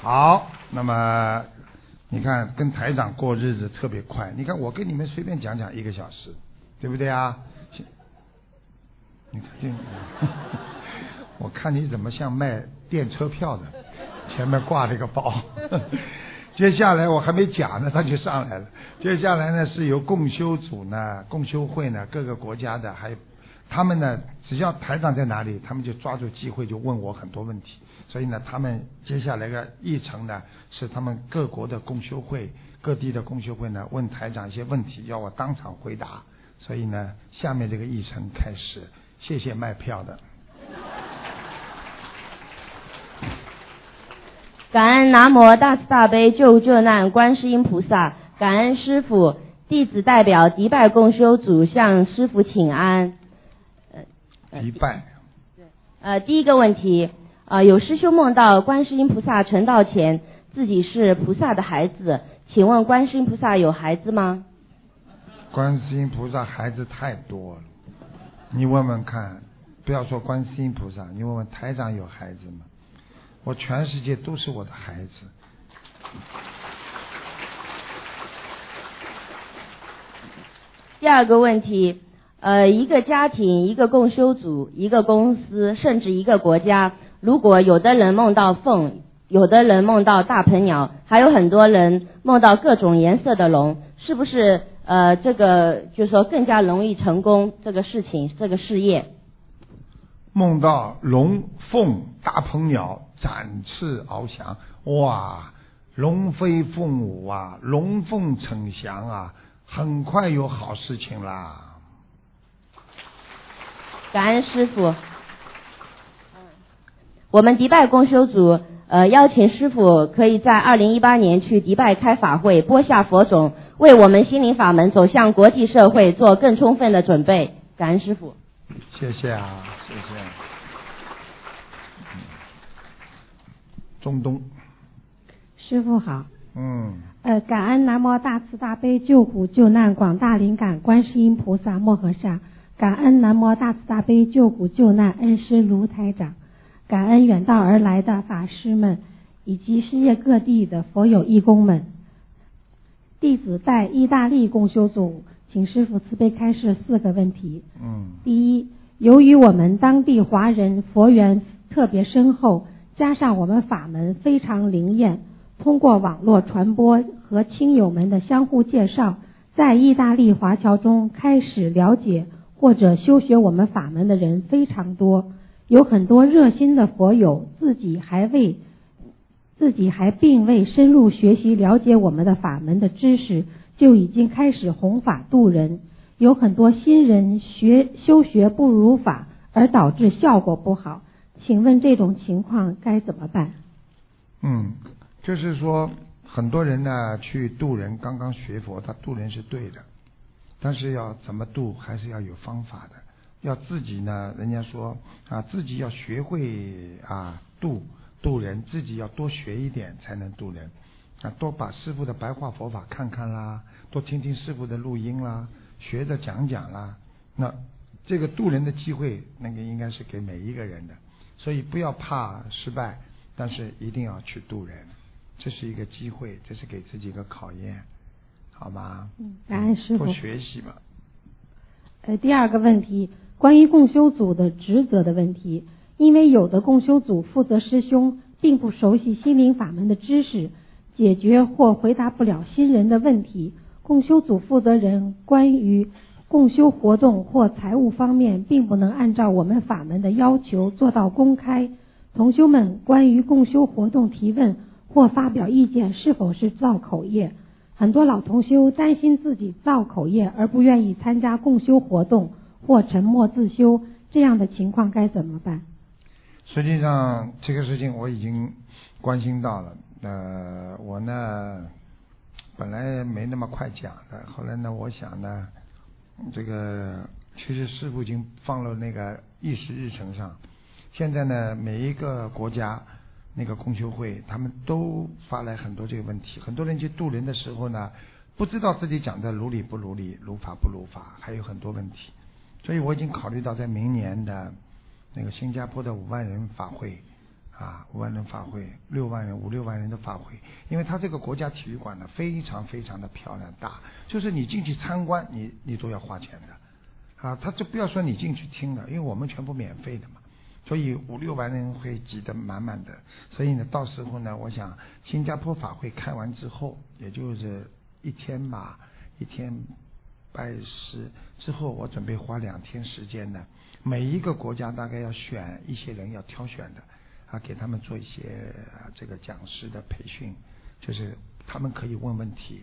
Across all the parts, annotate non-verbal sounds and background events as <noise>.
好，那么你看跟台长过日子特别快。你看我跟你们随便讲讲一个小时，对不对啊？你看这，我看你怎么像卖电车票的，前面挂着个包。<laughs> 接下来我还没讲呢，他就上来了。接下来呢是由共修组呢、共修会呢、各个国家的，还有他们呢，只要台长在哪里，他们就抓住机会就问我很多问题。所以呢，他们接下来的议程呢，是他们各国的共修会、各地的共修会呢，问台长一些问题，要我当场回答。所以呢，下面这个议程开始，谢谢卖票的。<laughs> 感恩南无大慈大悲救救难观世音菩萨，感恩师傅，弟子代表迪拜共修组向师傅请安。迪拜。呃，第一个问题。啊，有师兄梦到观世音菩萨成道前，自己是菩萨的孩子，请问观世音菩萨有孩子吗？观世音菩萨孩子太多了，你问问看，不要说观世音菩萨，你问问台长有孩子吗？我全世界都是我的孩子。第二个问题，呃，一个家庭、一个共修组、一个公司，甚至一个国家。如果有的人梦到凤，有的人梦到大鹏鸟，还有很多人梦到各种颜色的龙，是不是呃这个就是说更加容易成功这个事情这个事业？梦到龙凤大鹏鸟展翅翱翔，哇，龙飞凤舞啊，龙凤呈祥啊，很快有好事情啦！感恩师傅。我们迪拜共修组呃邀请师傅可以在二零一八年去迪拜开法会，播下佛种，为我们心灵法门走向国际社会做更充分的准备。感恩师傅。谢谢啊，谢谢。中东。师傅好。嗯。呃，感恩南无大慈大悲救苦救难广大灵感观世音菩萨摩诃萨，感恩南无大慈大悲救苦救难恩师卢台长。感恩远道而来的法师们，以及世界各地的佛友义工们。弟子在意大利共修组，请师傅慈悲开示四个问题。嗯。第一，由于我们当地华人佛缘特别深厚，加上我们法门非常灵验，通过网络传播和亲友们的相互介绍，在意大利华侨中开始了解或者修学我们法门的人非常多。有很多热心的佛友，自己还未，自己还并未深入学习了解我们的法门的知识，就已经开始弘法度人。有很多新人学修学不如法，而导致效果不好。请问这种情况该怎么办？嗯，就是说，很多人呢去度人，刚刚学佛，他度人是对的，但是要怎么度，还是要有方法的。要自己呢，人家说啊，自己要学会啊度度人，自己要多学一点才能度人啊，多把师傅的白话佛法看看啦，多听听师傅的录音啦，学着讲讲啦。那这个度人的机会，那个应该是给每一个人的，所以不要怕失败，但是一定要去度人，这是一个机会，这是给自己一个考验，好吗？嗯，感恩师傅。多学习嘛。呃，第二个问题。关于共修组的职责的问题，因为有的共修组负责师兄并不熟悉心灵法门的知识，解决或回答不了新人的问题。共修组负责人关于共修活动或财务方面，并不能按照我们法门的要求做到公开。同修们关于共修活动提问或发表意见，是否是造口业？很多老同修担心自己造口业，而不愿意参加共修活动。或沉默自修这样的情况该怎么办？实际上，这个事情我已经关心到了。呃，我呢本来没那么快讲的，后来呢，我想呢，这个其实师傅已经放了那个议事日程上。现在呢，每一个国家那个公修会，他们都发来很多这个问题。很多人去渡人的时候呢，不知道自己讲的如理不如理，如法不如法，还有很多问题。所以我已经考虑到，在明年的那个新加坡的五万人法会啊，五万人法会，六万人、五六万人的法会，因为他这个国家体育馆呢，非常非常的漂亮大，就是你进去参观，你你都要花钱的，啊，他就不要说你进去听了，因为我们全部免费的嘛，所以五六万人会挤得满满的，所以呢，到时候呢，我想新加坡法会开完之后，也就是一天吧，一天拜师之后，我准备花两天时间呢，每一个国家大概要选一些人要挑选的。啊，给他们做一些这个讲师的培训，就是他们可以问问题。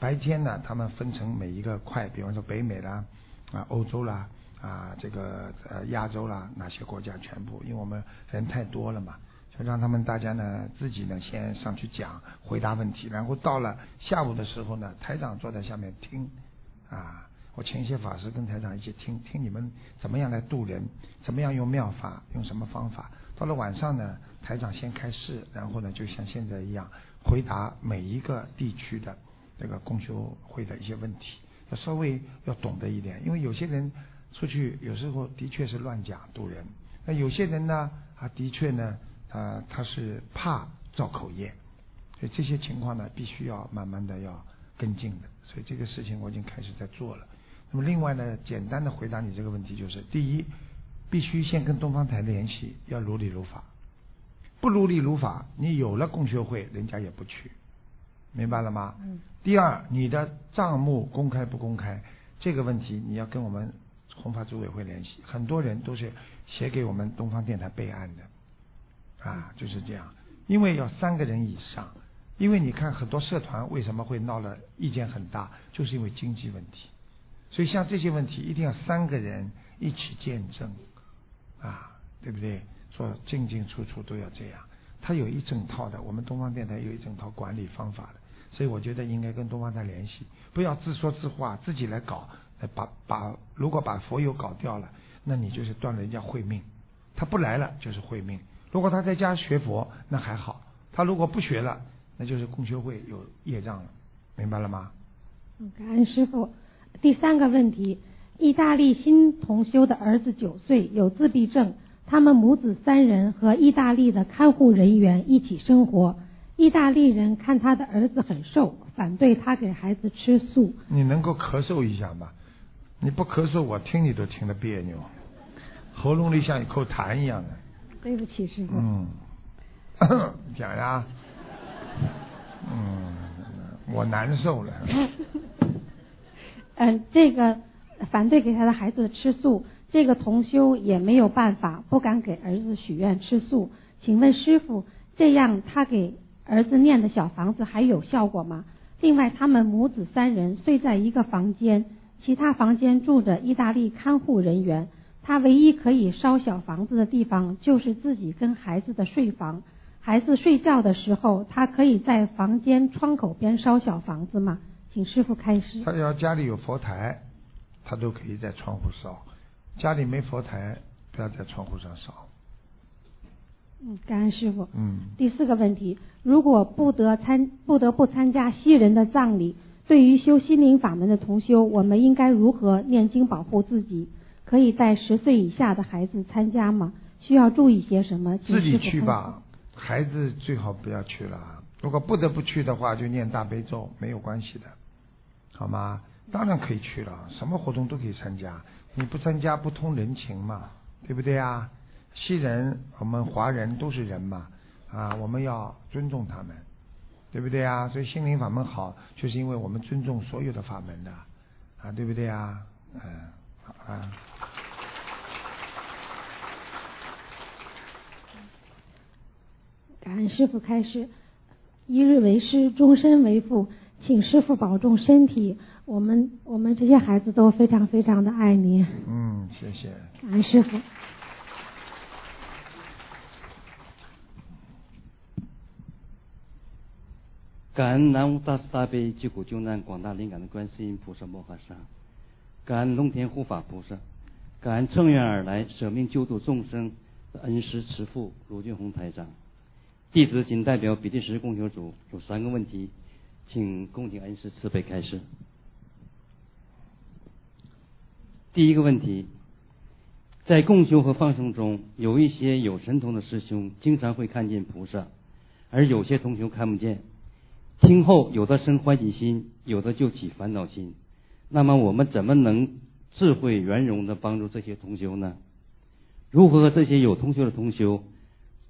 白天呢，他们分成每一个块，比方说北美啦、啊欧洲啦、啊这个呃亚洲啦，哪些国家全部，因为我们人太多了嘛，就让他们大家呢自己呢先上去讲，回答问题，然后到了下午的时候呢，台长坐在下面听啊，我请一些法师跟台长一起听听你们怎么样来度人，怎么样用妙法，用什么方法。到了晚上呢，台长先开示，然后呢，就像现在一样回答每一个地区的这个共修会的一些问题，要稍微要懂得一点，因为有些人出去有时候的确是乱讲渡人，那有些人呢啊的确呢啊他是怕造口业，所以这些情况呢必须要慢慢的要跟进的，所以这个事情我已经开始在做了。那么另外呢，简单的回答你这个问题就是，第一。必须先跟东方台联系，要如理如法。不如理如法，你有了共学会，人家也不去，明白了吗？嗯。第二，你的账目公开不公开，这个问题你要跟我们红发组委会联系。很多人都是写给我们东方电台备案的，啊，就是这样。因为要三个人以上，因为你看很多社团为什么会闹了意见很大，就是因为经济问题。所以像这些问题，一定要三个人一起见证。啊，对不对？说进进出出都要这样，他有一整套的，我们东方电台有一整套管理方法的，所以我觉得应该跟东方台联系，不要自说自话，自己来搞，把把如果把佛友搞掉了，那你就是断了人家慧命，他不来了就是慧命。如果他在家学佛，那还好；他如果不学了，那就是共修会有业障了，明白了吗？嗯，感恩师傅。第三个问题。意大利新同修的儿子九岁，有自闭症。他们母子三人和意大利的看护人员一起生活。意大利人看他的儿子很瘦，反对他给孩子吃素。你能够咳嗽一下吗？你不咳嗽，我听你都听得别扭，喉咙里像一口痰一样的。对不起，师傅。嗯，<coughs> 讲呀。嗯，我难受了。嗯，<laughs> 这个。反对给他的孩子吃素，这个同修也没有办法，不敢给儿子许愿吃素。请问师傅，这样他给儿子念的小房子还有效果吗？另外，他们母子三人睡在一个房间，其他房间住着意大利看护人员，他唯一可以烧小房子的地方就是自己跟孩子的睡房。孩子睡觉的时候，他可以在房间窗口边烧小房子吗？请师傅开示。他要家里有佛台。他都可以在窗户烧，家里没佛台，不要在窗户上烧。嗯，感恩师傅。嗯。第四个问题：如果不得参不得不参加西人的葬礼，对于修心灵法门的同修，我们应该如何念经保护自己？可以带十岁以下的孩子参加吗？需要注意些什么？自己去吧，孩子最好不要去了啊。如果不得不去的话，就念大悲咒，没有关系的，好吗？当然可以去了，什么活动都可以参加。你不参加不通人情嘛，对不对啊？西人，我们华人都是人嘛，啊，我们要尊重他们，对不对啊？所以心灵法门好，就是因为我们尊重所有的法门的，啊，对不对啊？嗯，啊。感恩师傅开始，一日为师，终身为父，请师傅保重身体。我们我们这些孩子都非常非常的爱你。嗯，谢谢。感恩师傅。感恩南无大慈大悲救苦救难广大灵感的观世音菩萨摩诃萨，感恩龙天护法菩萨，感恩乘愿而来舍命救度众生的恩师慈父卢俊宏台长。弟子仅代表比利时共修组有三个问题，请恭请恩师慈悲开示。第一个问题，在共修和放生中，有一些有神通的师兄经常会看见菩萨，而有些同修看不见。听后，有的生欢喜心，有的就起烦恼心。那么，我们怎么能智慧圆融的帮助这些同修呢？如何和这些有同修的同修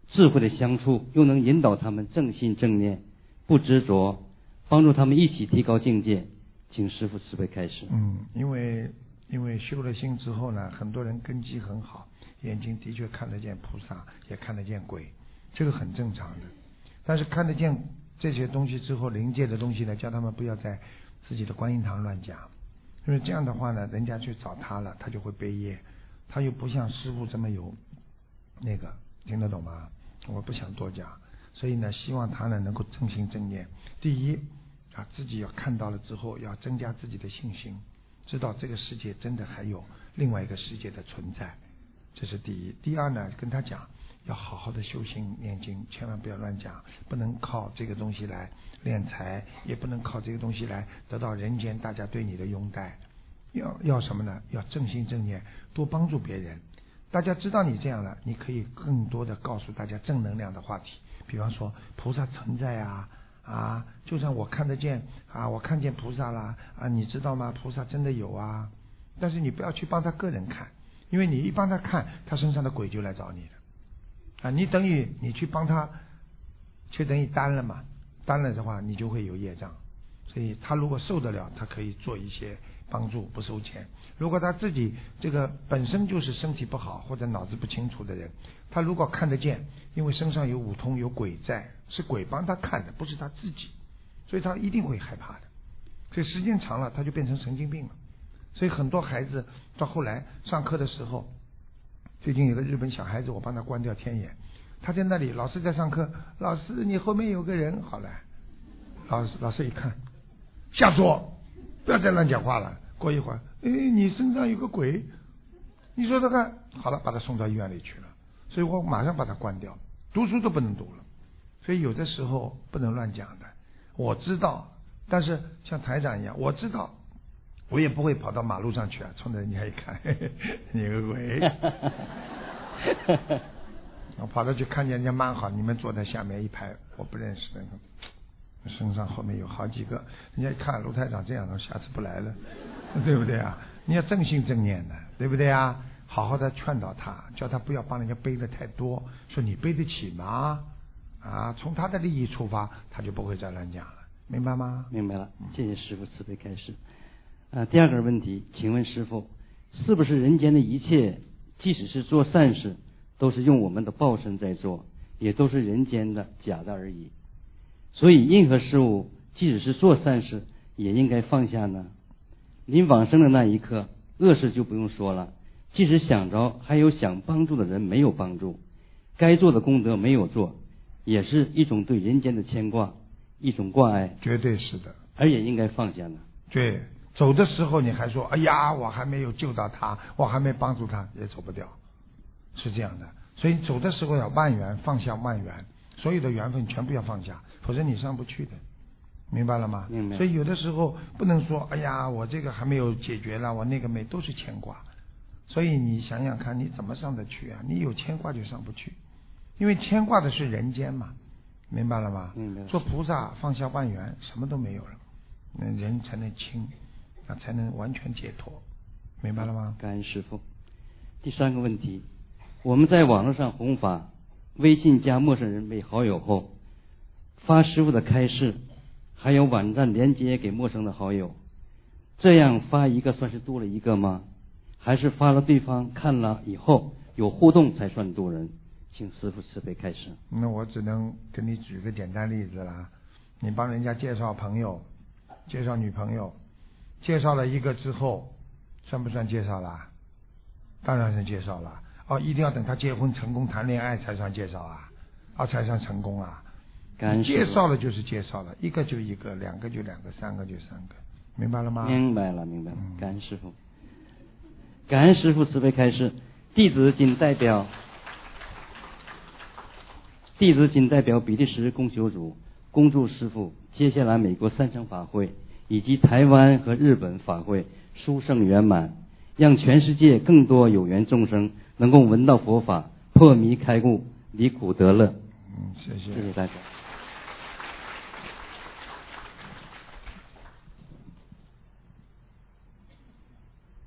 智慧的相处，又能引导他们正心正念，不执着，帮助他们一起提高境界？请师傅慈悲开始。嗯，因为。因为修了心之后呢，很多人根基很好，眼睛的确看得见菩萨，也看得见鬼，这个很正常的。但是看得见这些东西之后，灵界的东西呢，叫他们不要在自己的观音堂乱讲，因为这样的话呢，人家去找他了，他就会背业，他又不像师傅这么有那个，听得懂吗？我不想多讲，所以呢，希望他呢能够正心正念。第一啊，自己要看到了之后，要增加自己的信心。知道这个世界真的还有另外一个世界的存在，这是第一。第二呢，跟他讲要好好的修心念经，千万不要乱讲，不能靠这个东西来敛财，也不能靠这个东西来得到人间大家对你的拥戴。要要什么呢？要正心正念，多帮助别人。大家知道你这样了，你可以更多的告诉大家正能量的话题，比方说菩萨存在啊。啊，就算我看得见啊，我看见菩萨啦啊，你知道吗？菩萨真的有啊，但是你不要去帮他个人看，因为你一帮他看，他身上的鬼就来找你了啊。你等于你去帮他，就等于担了嘛，担了的话，你就会有业障。所以他如果受得了，他可以做一些帮助，不收钱。如果他自己这个本身就是身体不好或者脑子不清楚的人，他如果看得见，因为身上有五通有鬼在。是鬼帮他看的，不是他自己，所以他一定会害怕的。所以时间长了，他就变成神经病了。所以很多孩子到后来上课的时候，最近有个日本小孩子，我帮他关掉天眼，他在那里老师在上课，老师你后面有个人，好了，老师老师一看，瞎说，不要再乱讲话了。过一会儿，哎，你身上有个鬼，你说说看，好了，把他送到医院里去了。所以我马上把他关掉，读书都不能读了。所以有的时候不能乱讲的，我知道，但是像台长一样，我知道，我也不会跑到马路上去啊，冲着人家一看，你个鬼！<laughs> 我跑到去看见人家蛮好，你们坐在下面一排，我不认识的，身上后面有好几个，人家一看卢台长这样的，下次不来了，<laughs> 对不对啊？你要正心正念的，对不对啊？好好的劝导他，叫他不要帮人家背的太多，说你背得起吗？啊，从他的利益出发，他就不会再乱讲了，明白吗？明白了，谢谢师傅慈悲开示。啊，第二个问题，请问师傅，是不是人间的一切，即使是做善事，都是用我们的报身在做，也都是人间的假的而已？所以任何事物，即使是做善事，也应该放下呢？临往生的那一刻，恶事就不用说了，即使想着还有想帮助的人没有帮助，该做的功德没有做。也是一种对人间的牵挂，一种挂碍，绝对是的，而也应该放下呢。对，走的时候你还说：“哎呀，我还没有救到他，我还没帮助他，也走不掉。”是这样的，所以走的时候要万缘放下万缘，所有的缘分全部要放下，否则你上不去的，明白了吗？明白。所以有的时候不能说：“哎呀，我这个还没有解决了，我那个没，都是牵挂。”所以你想想看，你怎么上得去啊？你有牵挂就上不去。因为牵挂的是人间嘛，明白了吗？明白。做菩萨放下万缘，什么都没有了，那人才能清，那才能完全解脱，明白了吗？感恩师傅。第三个问题，我们在网络上弘法，微信加陌生人为好友后，发师傅的开示，还有网站连接给陌生的好友，这样发一个算是多了一个吗？还是发了对方看了以后有互动才算多人？请师傅慈悲开始。那我只能给你举个简单例子啦。你帮人家介绍朋友，介绍女朋友，介绍了一个之后，算不算介绍啦？当然是介绍了。哦，一定要等他结婚成功谈恋爱才算介绍啊，啊才算成功啊。介绍了就是介绍了，一个就一个，两个就两个，三个就三个，明白了吗？明白了，明白了。感恩师傅，感恩师傅慈悲开示，弟子仅代表。弟子仅代表比利时供修组恭祝师傅接下来美国三场法会以及台湾和日本法会殊胜圆满，让全世界更多有缘众生能够闻到佛法，破迷开悟，离苦得乐。嗯，谢谢。谢谢大家。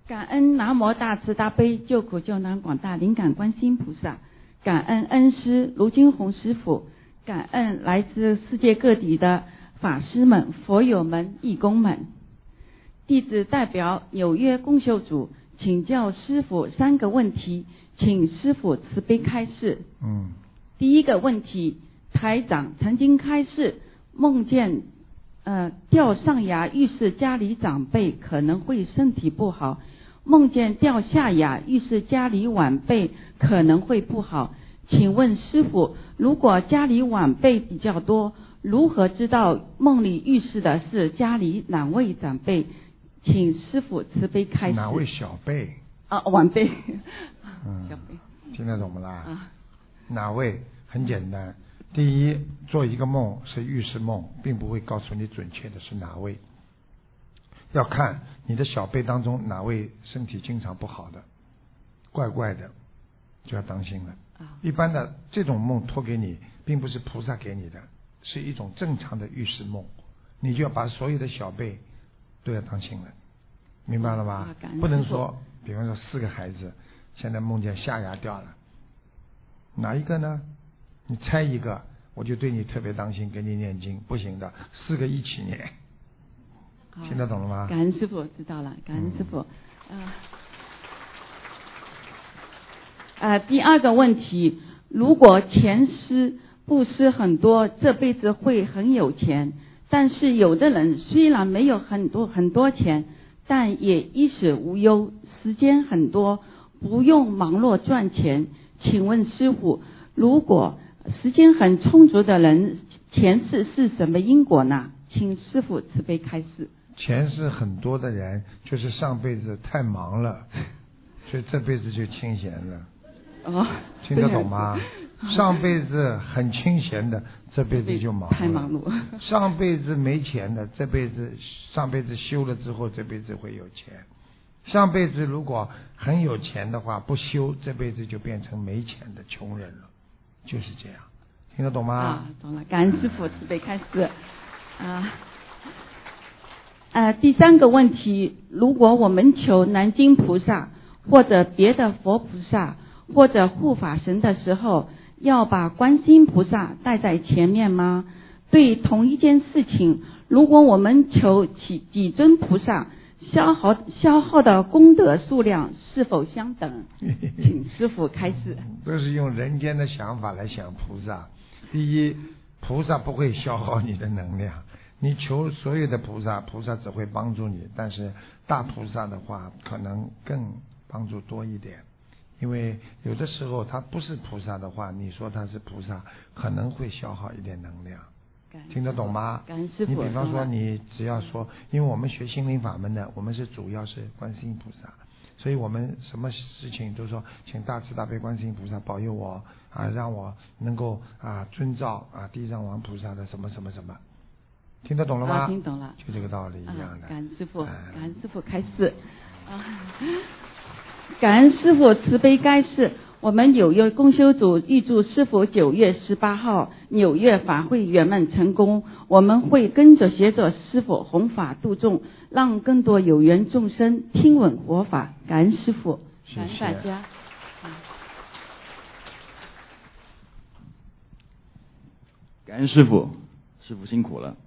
感恩南无大慈大悲救苦救难广大灵感观世音菩萨，感恩恩师卢金红师傅，感恩来自世界各地的法师们、佛友们、义工们。弟子代表纽约共修组请教师傅三个问题，请师傅慈悲开示。嗯，第一个问题，台长曾经开示梦见呃掉上牙，预示家里长辈可能会身体不好；梦见掉下牙，预示家里晚辈可能会不好。请问师傅，如果家里晚辈比较多，如何知道梦里预示的是家里哪位长辈？请师傅慈悲开示。哪位小辈？啊，晚辈。嗯小辈。听得懂不啦？啊，哪位？很简单，第一，做一个梦是预示梦，并不会告诉你准确的是哪位。要看你的小辈当中哪位身体经常不好的，怪怪的，就要当心了。啊一般的这种梦托给你，并不是菩萨给你的，是一种正常的预示梦，你就要把所有的小辈都要当心了，明白了吗啊感？恩不能说，比方说四个孩子现在梦见下牙掉了，哪一个呢？你猜一个，我就对你特别当心，给你念经，不行的，四个一起念，听得懂了吗？感恩师傅，知道了，感恩师傅。嗯啊、呃，第二个问题，如果钱施布施很多，这辈子会很有钱。但是有的人虽然没有很多很多钱，但也衣食无忧，时间很多，不用忙碌赚钱。请问师傅，如果时间很充足的人，前世是什么因果呢？请师傅慈悲开示。前世很多的人，就是上辈子太忙了，所以这辈子就清闲了，哦，听得懂吗？<laughs> 上辈子很清闲的，这辈子就忙了。太忙碌。<laughs> 上辈子没钱的，这辈子上辈子修了之后，这辈子会有钱。上辈子如果很有钱的话，不修，这辈子就变成没钱的穷人了，就是这样，听得懂吗？啊，懂了，感恩师傅慈悲开示。啊，呃，第三个问题，如果我们求南京菩萨或者别的佛菩萨或者护法神的时候，要把观世音菩萨带在前面吗？对同一件事情，如果我们求几几尊菩萨，消耗消耗的功德数量是否相等？<laughs> 请师傅开示。都是用人间的想法来想菩萨。第一，菩萨不会消耗你的能量，你求所有的菩萨，菩萨只会帮助你。但是大菩萨的话，可能更帮助多一点，因为有的时候他不是菩萨的话，你说他是菩萨，可能会消耗一点能量。听得懂吗？你比方说，你只要说，因为我们学心灵法门的，我们是主要是观世音菩萨，所以我们什么事情都说，请大慈大悲观世音菩萨保佑我啊，让我能够啊遵照啊地藏王菩萨的什么什么什么，听得懂了吗？啊听懂了就这个道理一啊样的。感恩师傅，哎感恩师傅开示。啊，感恩师傅慈悲开示。我们纽约共修组预祝师傅九月十八号纽约法会圆满成功。我们会跟着学着师傅弘法度众，让更多有缘众生听闻佛法。感恩师傅，感恩谢谢大家。感恩师傅，师傅辛苦了。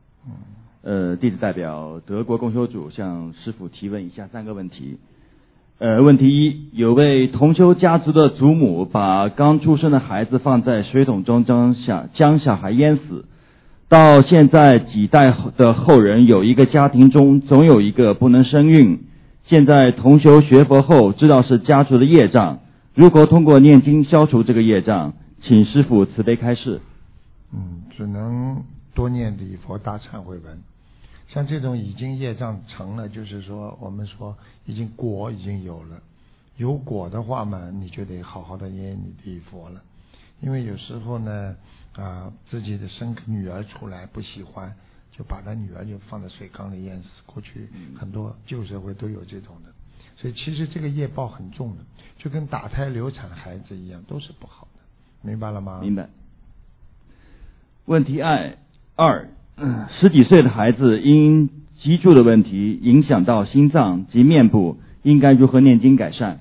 呃，弟子代表德国共修组向师傅提问以下三个问题。呃，问题一：有位同修家族的祖母把刚出生的孩子放在水桶中，将小将小孩淹死。到现在几代的后人，有一个家庭中总有一个不能生育。现在同修学佛后，知道是家族的业障，如何通过念经消除这个业障？请师傅慈悲开示。嗯，只能多念礼佛大忏悔文。像这种已经业障成了，就是说我们说已经果已经有了，有果的话嘛，你就得好好的念你礼佛了。因为有时候呢，啊，自己的生女儿出来不喜欢，就把他女儿就放在水缸里淹死。过去很多旧社会都有这种的，所以其实这个业报很重的，就跟打胎流产孩子一样，都是不好的，明白了吗？明白。问题二二，十几岁的孩子因脊柱的问题影响到心脏及面部，应该如何念经改善？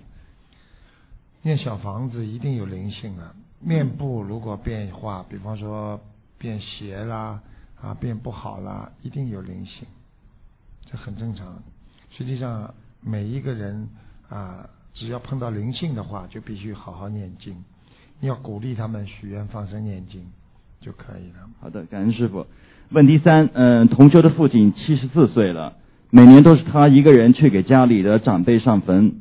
念小房子一定有灵性啊，面部如果变化，比方说变斜啦啊，变不好啦，一定有灵性，这很正常。实际上每一个人啊，只要碰到灵性的话，就必须好好念经，你要鼓励他们许愿放生念经就可以了。好的，感恩师傅。问题三，嗯，同修的父亲七十四岁了，每年都是他一个人去给家里的长辈上坟。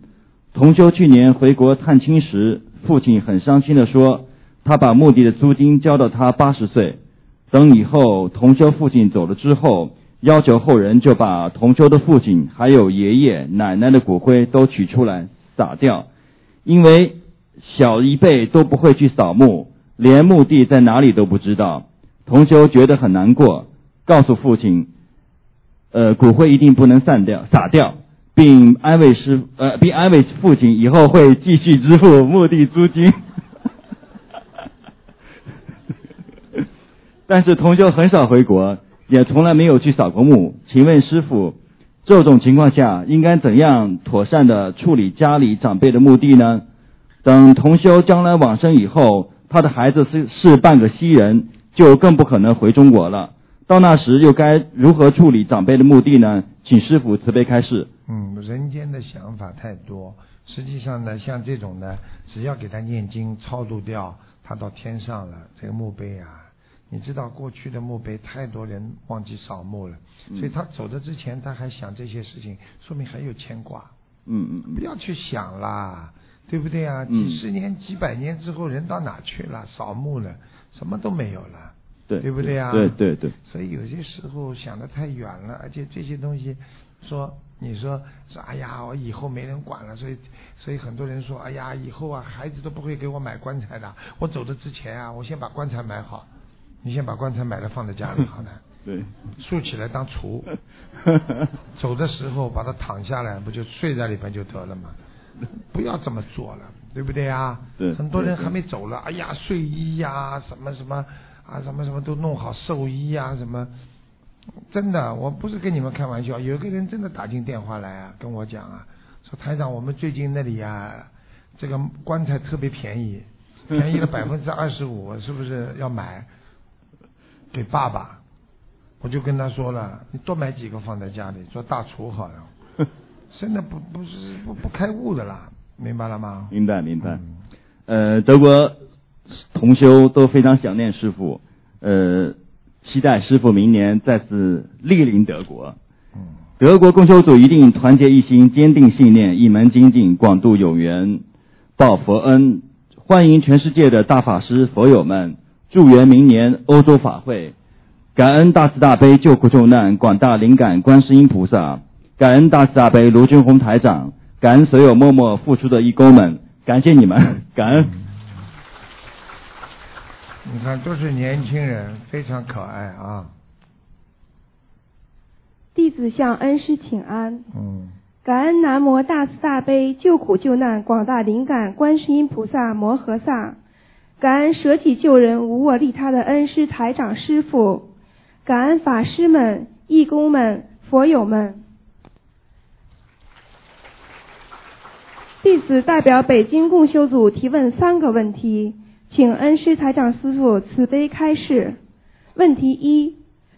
同修去年回国探亲时，父亲很伤心的说：“他把墓地的租金交到他八十岁，等以后同修父亲走了之后，要求后人就把同修的父亲还有爷爷奶奶的骨灰都取出来撒掉，因为小一辈都不会去扫墓，连墓地在哪里都不知道。同修觉得很难过，告诉父亲，呃，骨灰一定不能散掉撒掉。”并安慰师呃，并安慰父亲以后会继续支付 <laughs> 墓地租金。<laughs> 但是同修很少回国，也从来没有去扫过墓。请问师傅，这种情况下应该怎样妥善的处理家里长辈的墓地呢？等同修将来往生以后，他的孩子是是半个西人，就更不可能回中国了。到那时又该如何处理长辈的墓地呢？请师傅慈悲开示。嗯，人间的想法太多，实际上呢，像这种呢，只要给他念经超度掉，他到天上了，这个墓碑啊，你知道过去的墓碑太多人忘记扫墓了，所以他走的之前他还想这些事情，说明还有牵挂。嗯嗯，不要去想啦，对不对啊？几十年、几百年之后，人到哪去了？扫墓了，什么都没有了。对对，不对呀？对对对。所以有些时候想的太远了，而且这些东西，说你说说，哎呀，我以后没人管了，所以所以很多人说，哎呀，以后啊，孩子都不会给我买棺材的。我走的之前啊，我先把棺材买好。你先把棺材买了放在家里，好了。<laughs> 对。竖起来当橱。<laughs> 走的时候把它躺下来，不就睡在里边就得了吗？不要这么做了，对不对啊？对。很多人还没走了，哎呀，睡衣呀，什么什么。啊，什么什么都弄好，寿衣啊，什么，真的，我不是跟你们开玩笑。有个人真的打进电话来啊，跟我讲啊，说台长，我们最近那里啊，这个棺材特别便宜，<laughs> 便宜了百分之二十五，是不是要买给爸爸？我就跟他说了，你多买几个放在家里做大厨好了。真的不不是不不开悟的啦，明白了吗？明白明白。呃，德国。同修都非常想念师傅，呃，期待师傅明年再次莅临德国。德国共修组一定团结一心，坚定信念，一门精进，广度有缘，报佛恩。欢迎全世界的大法师佛友们，祝愿明年欧洲法会。感恩大慈大悲救苦救难广大灵感观世音菩萨，感恩大慈大悲卢俊宏台长，感恩所有默默付出的义工们，感谢你们，<laughs> 感恩。你看，都是年轻人，非常可爱啊！弟子向恩师请安。嗯。感恩南无大慈大悲救苦救难广大灵感观世音菩萨摩诃萨，感恩舍己救人无我利他的恩师台长师傅，感恩法师们、义工们、佛友们。弟子代表北京共修组提问三个问题。请恩师台长师傅慈悲开示。问题一：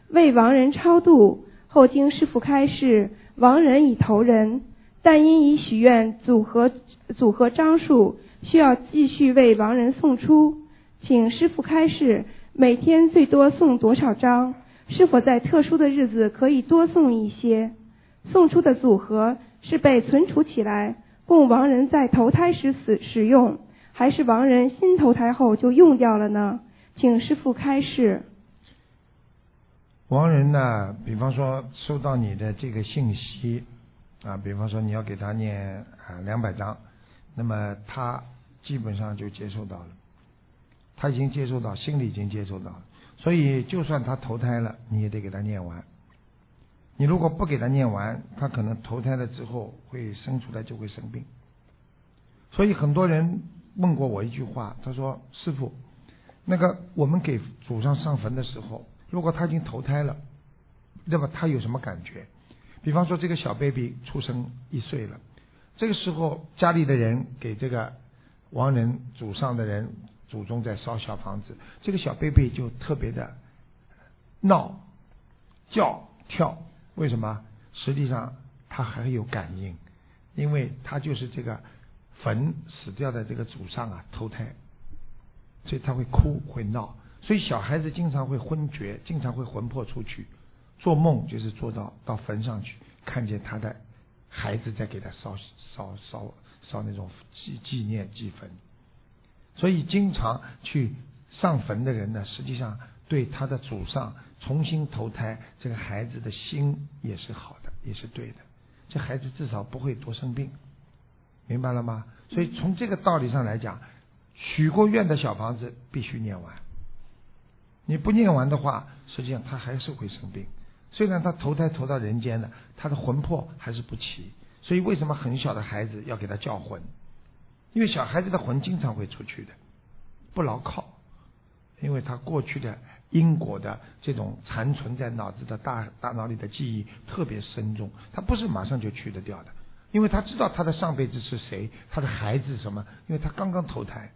为亡人超度后，经师傅开示，亡人已投人，但因已许愿组合组合张数，需要继续为亡人送出，请师傅开示，每天最多送多少张？是否在特殊的日子可以多送一些？送出的组合是被存储起来，供亡人在投胎时使使用。还是亡人新投胎后就用掉了呢？请师傅开示。亡人呢，比方说收到你的这个信息啊，比方说你要给他念啊两百张，那么他基本上就接受到了，他已经接受到，心里已经接受到了，所以就算他投胎了，你也得给他念完。你如果不给他念完，他可能投胎了之后会生出来就会生病。所以很多人问过我一句话，他说：“师傅，那个我们给祖上上坟的时候，如果他已经投胎了，那么他有什么感觉？比方说这个小 baby 出生一岁了，这个时候家里的人给这个亡人祖上的人祖宗在烧小房子，这个小 baby 就特别的闹、叫、跳。为什么？实际上他还有感应，因为他就是这个。”坟死掉的这个祖上啊，投胎，所以他会哭会闹，所以小孩子经常会昏厥，经常会魂魄出去，做梦就是做到到坟上去，看见他的孩子在给他烧烧烧烧那种纪纪念祭坟，所以经常去上坟的人呢，实际上对他的祖上重新投胎，这个孩子的心也是好的，也是对的，这孩子至少不会多生病。明白了吗？所以从这个道理上来讲，许过愿的小房子必须念完。你不念完的话，实际上他还是会生病。虽然他投胎投到人间了，他的魂魄还是不齐。所以为什么很小的孩子要给他叫魂？因为小孩子的魂经常会出去的，不牢靠。因为他过去的因果的这种残存在脑子的大大脑里的记忆特别深重，他不是马上就去得掉的。因为他知道他的上辈子是谁，他的孩子什么？因为他刚刚投胎，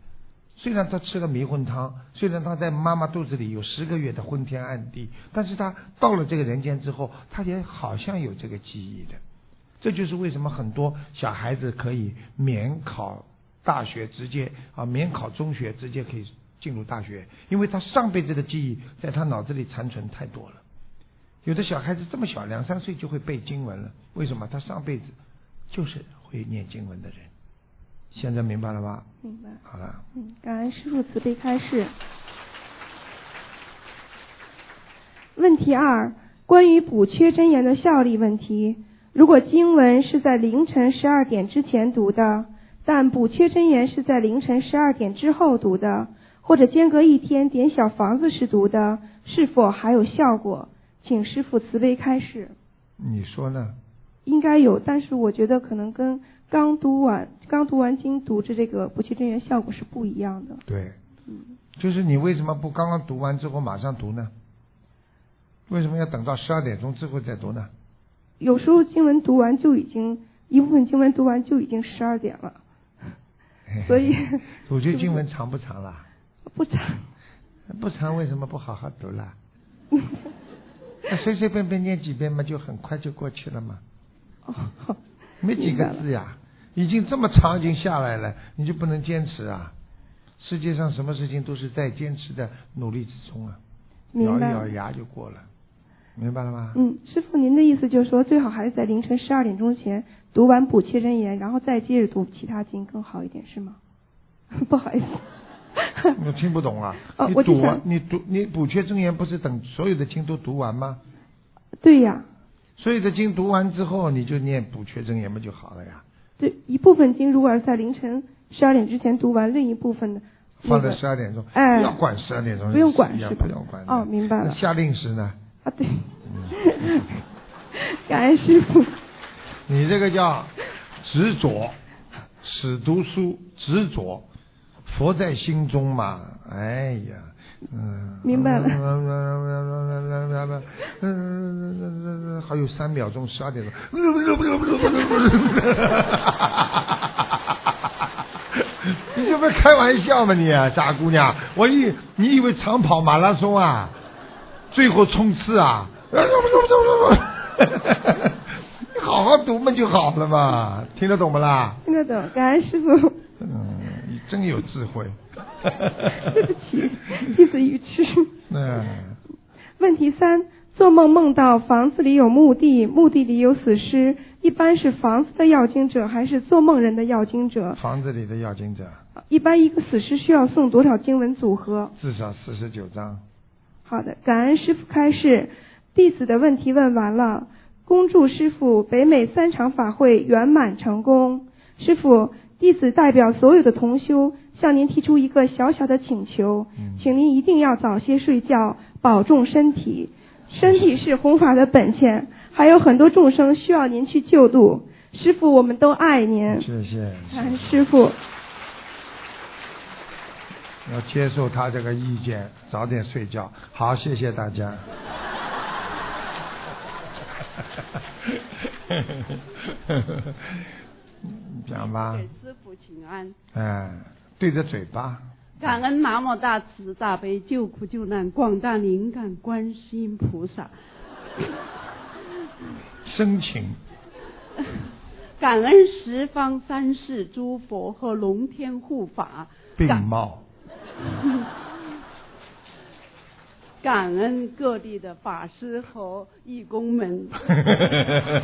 虽然他吃了迷魂汤，虽然他在妈妈肚子里有十个月的昏天暗地，但是他到了这个人间之后，他也好像有这个记忆的。这就是为什么很多小孩子可以免考大学，直接啊免考中学，直接可以进入大学，因为他上辈子的记忆在他脑子里残存太多了。有的小孩子这么小，两三岁就会背经文了，为什么？他上辈子。就是会念经文的人，现在明白了吧？明白。好了。嗯，感恩师父慈悲开示。问题二：关于补缺真言的效力问题。如果经文是在凌晨十二点之前读的，但补缺真言是在凌晨十二点之后读的，或者间隔一天点小房子时读的，是否还有效果？请师傅慈悲开示。你说呢？应该有，但是我觉得可能跟刚读完刚读完经读着这个补气真言效果是不一样的。对，嗯，就是你为什么不刚刚读完之后马上读呢？为什么要等到十二点钟之后再读呢？有时候经文读完就已经一部分经文读完就已经十二点了，所以。补觉经文长不长啦？不长。不长为什么不好好读啦？<laughs> 那随随便便念几遍嘛，就很快就过去了嘛。哦，没几个字呀，已经这么长，已经下来了，你就不能坚持啊？世界上什么事情都是在坚持的努力之中啊，咬一咬牙就过了，明白了吗？嗯，师傅，您的意思就是说，最好还是在凌晨十二点钟前读完补缺真言，然后再接着读其他经更好一点，是吗？<laughs> 不好意思，<laughs> 我听不懂啊。哦，我读完，你读你补缺真言不是等所有的经都读完吗？对呀。所有的经读完之后，你就念补缺真言不就好了呀？对，一部分经如果是在凌晨十二点之前读完，另一部分的放在十二点钟，哎，不要管十二点钟，不用管是吧？不用管。哦，明白了。下令时呢？啊，对。<laughs> 感恩师傅。你这个叫执着，死读书执着，佛在心中嘛？哎呀。嗯，明白了。嗯，还有三秒钟，十二点钟。你这不是开玩笑吗？你傻姑娘，我以你以为长跑马拉松啊？最后冲刺啊？你好好读嘛就好了嘛，听得懂不啦？听得懂，感恩师傅。嗯，你真有智慧。对不起，弟子愚痴。嗯。问题三：做梦梦到房子里有墓地，墓地里有死尸，一般是房子的要经者，还是做梦人的要经者？房子里的要经者。一般一个死尸需要送多少经文组合？至少四十九章。好的，感恩师傅开示。弟子的问题问完了，恭祝师傅北美三场法会圆满成功。师傅，弟子代表所有的同修。向您提出一个小小的请求，请您一定要早些睡觉，保重身体。身体是弘法的本钱，还有很多众生需要您去救度。师傅，我们都爱您。谢谢。哎师傅。要接受他这个意见，早点睡觉。好，谢谢大家。<laughs> 讲吧。给师傅请安。哎，对着嘴巴。感恩南无大慈大悲救苦救难广大灵感观世音菩萨。深情。<laughs> 感恩十方三世诸佛和龙天护法。并茂。感 <laughs> 恩各地的法师和义工们。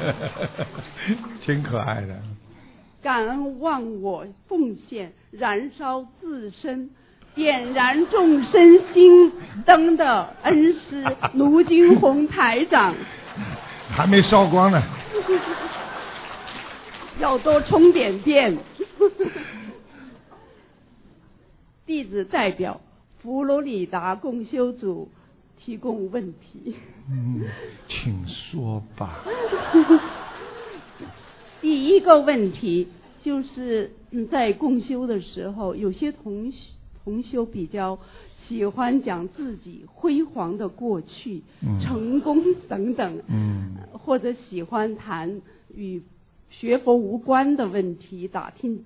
<laughs> 挺可爱的。感恩忘我奉献，燃烧自身，点燃众生心灯的恩师卢军红台长。<laughs> 还没烧光呢。<laughs> 要多充点电。<laughs> 弟子代表佛罗里达共修组提供问题。嗯，请说吧。第一个问题就是在共修的时候，有些同同修比较喜欢讲自己辉煌的过去、嗯、成功等等，嗯，或者喜欢谈与学佛无关的问题，打听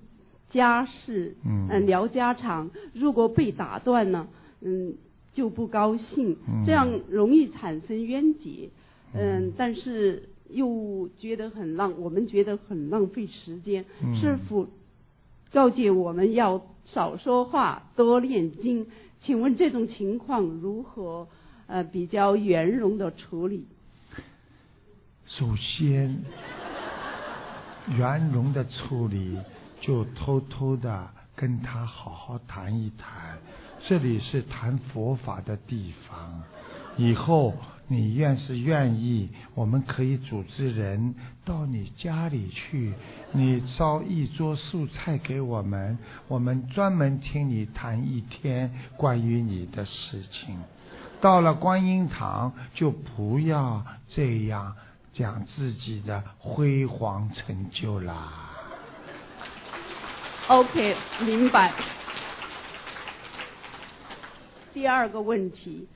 家事，嗯，聊家常。如果被打断呢，嗯，就不高兴，嗯、这样容易产生冤结，嗯，但是。又觉得很浪，我们觉得很浪费时间。嗯、师傅告诫我们要少说话，多念经。请问这种情况如何呃比较圆融的处理？首先，圆融的处理就偷偷的跟他好好谈一谈，这里是谈佛法的地方，以后。你愿是愿意，我们可以组织人到你家里去，你烧一桌素菜给我们，我们专门听你谈一天关于你的事情。到了观音堂，就不要这样讲自己的辉煌成就啦。OK，明白。第二个问题。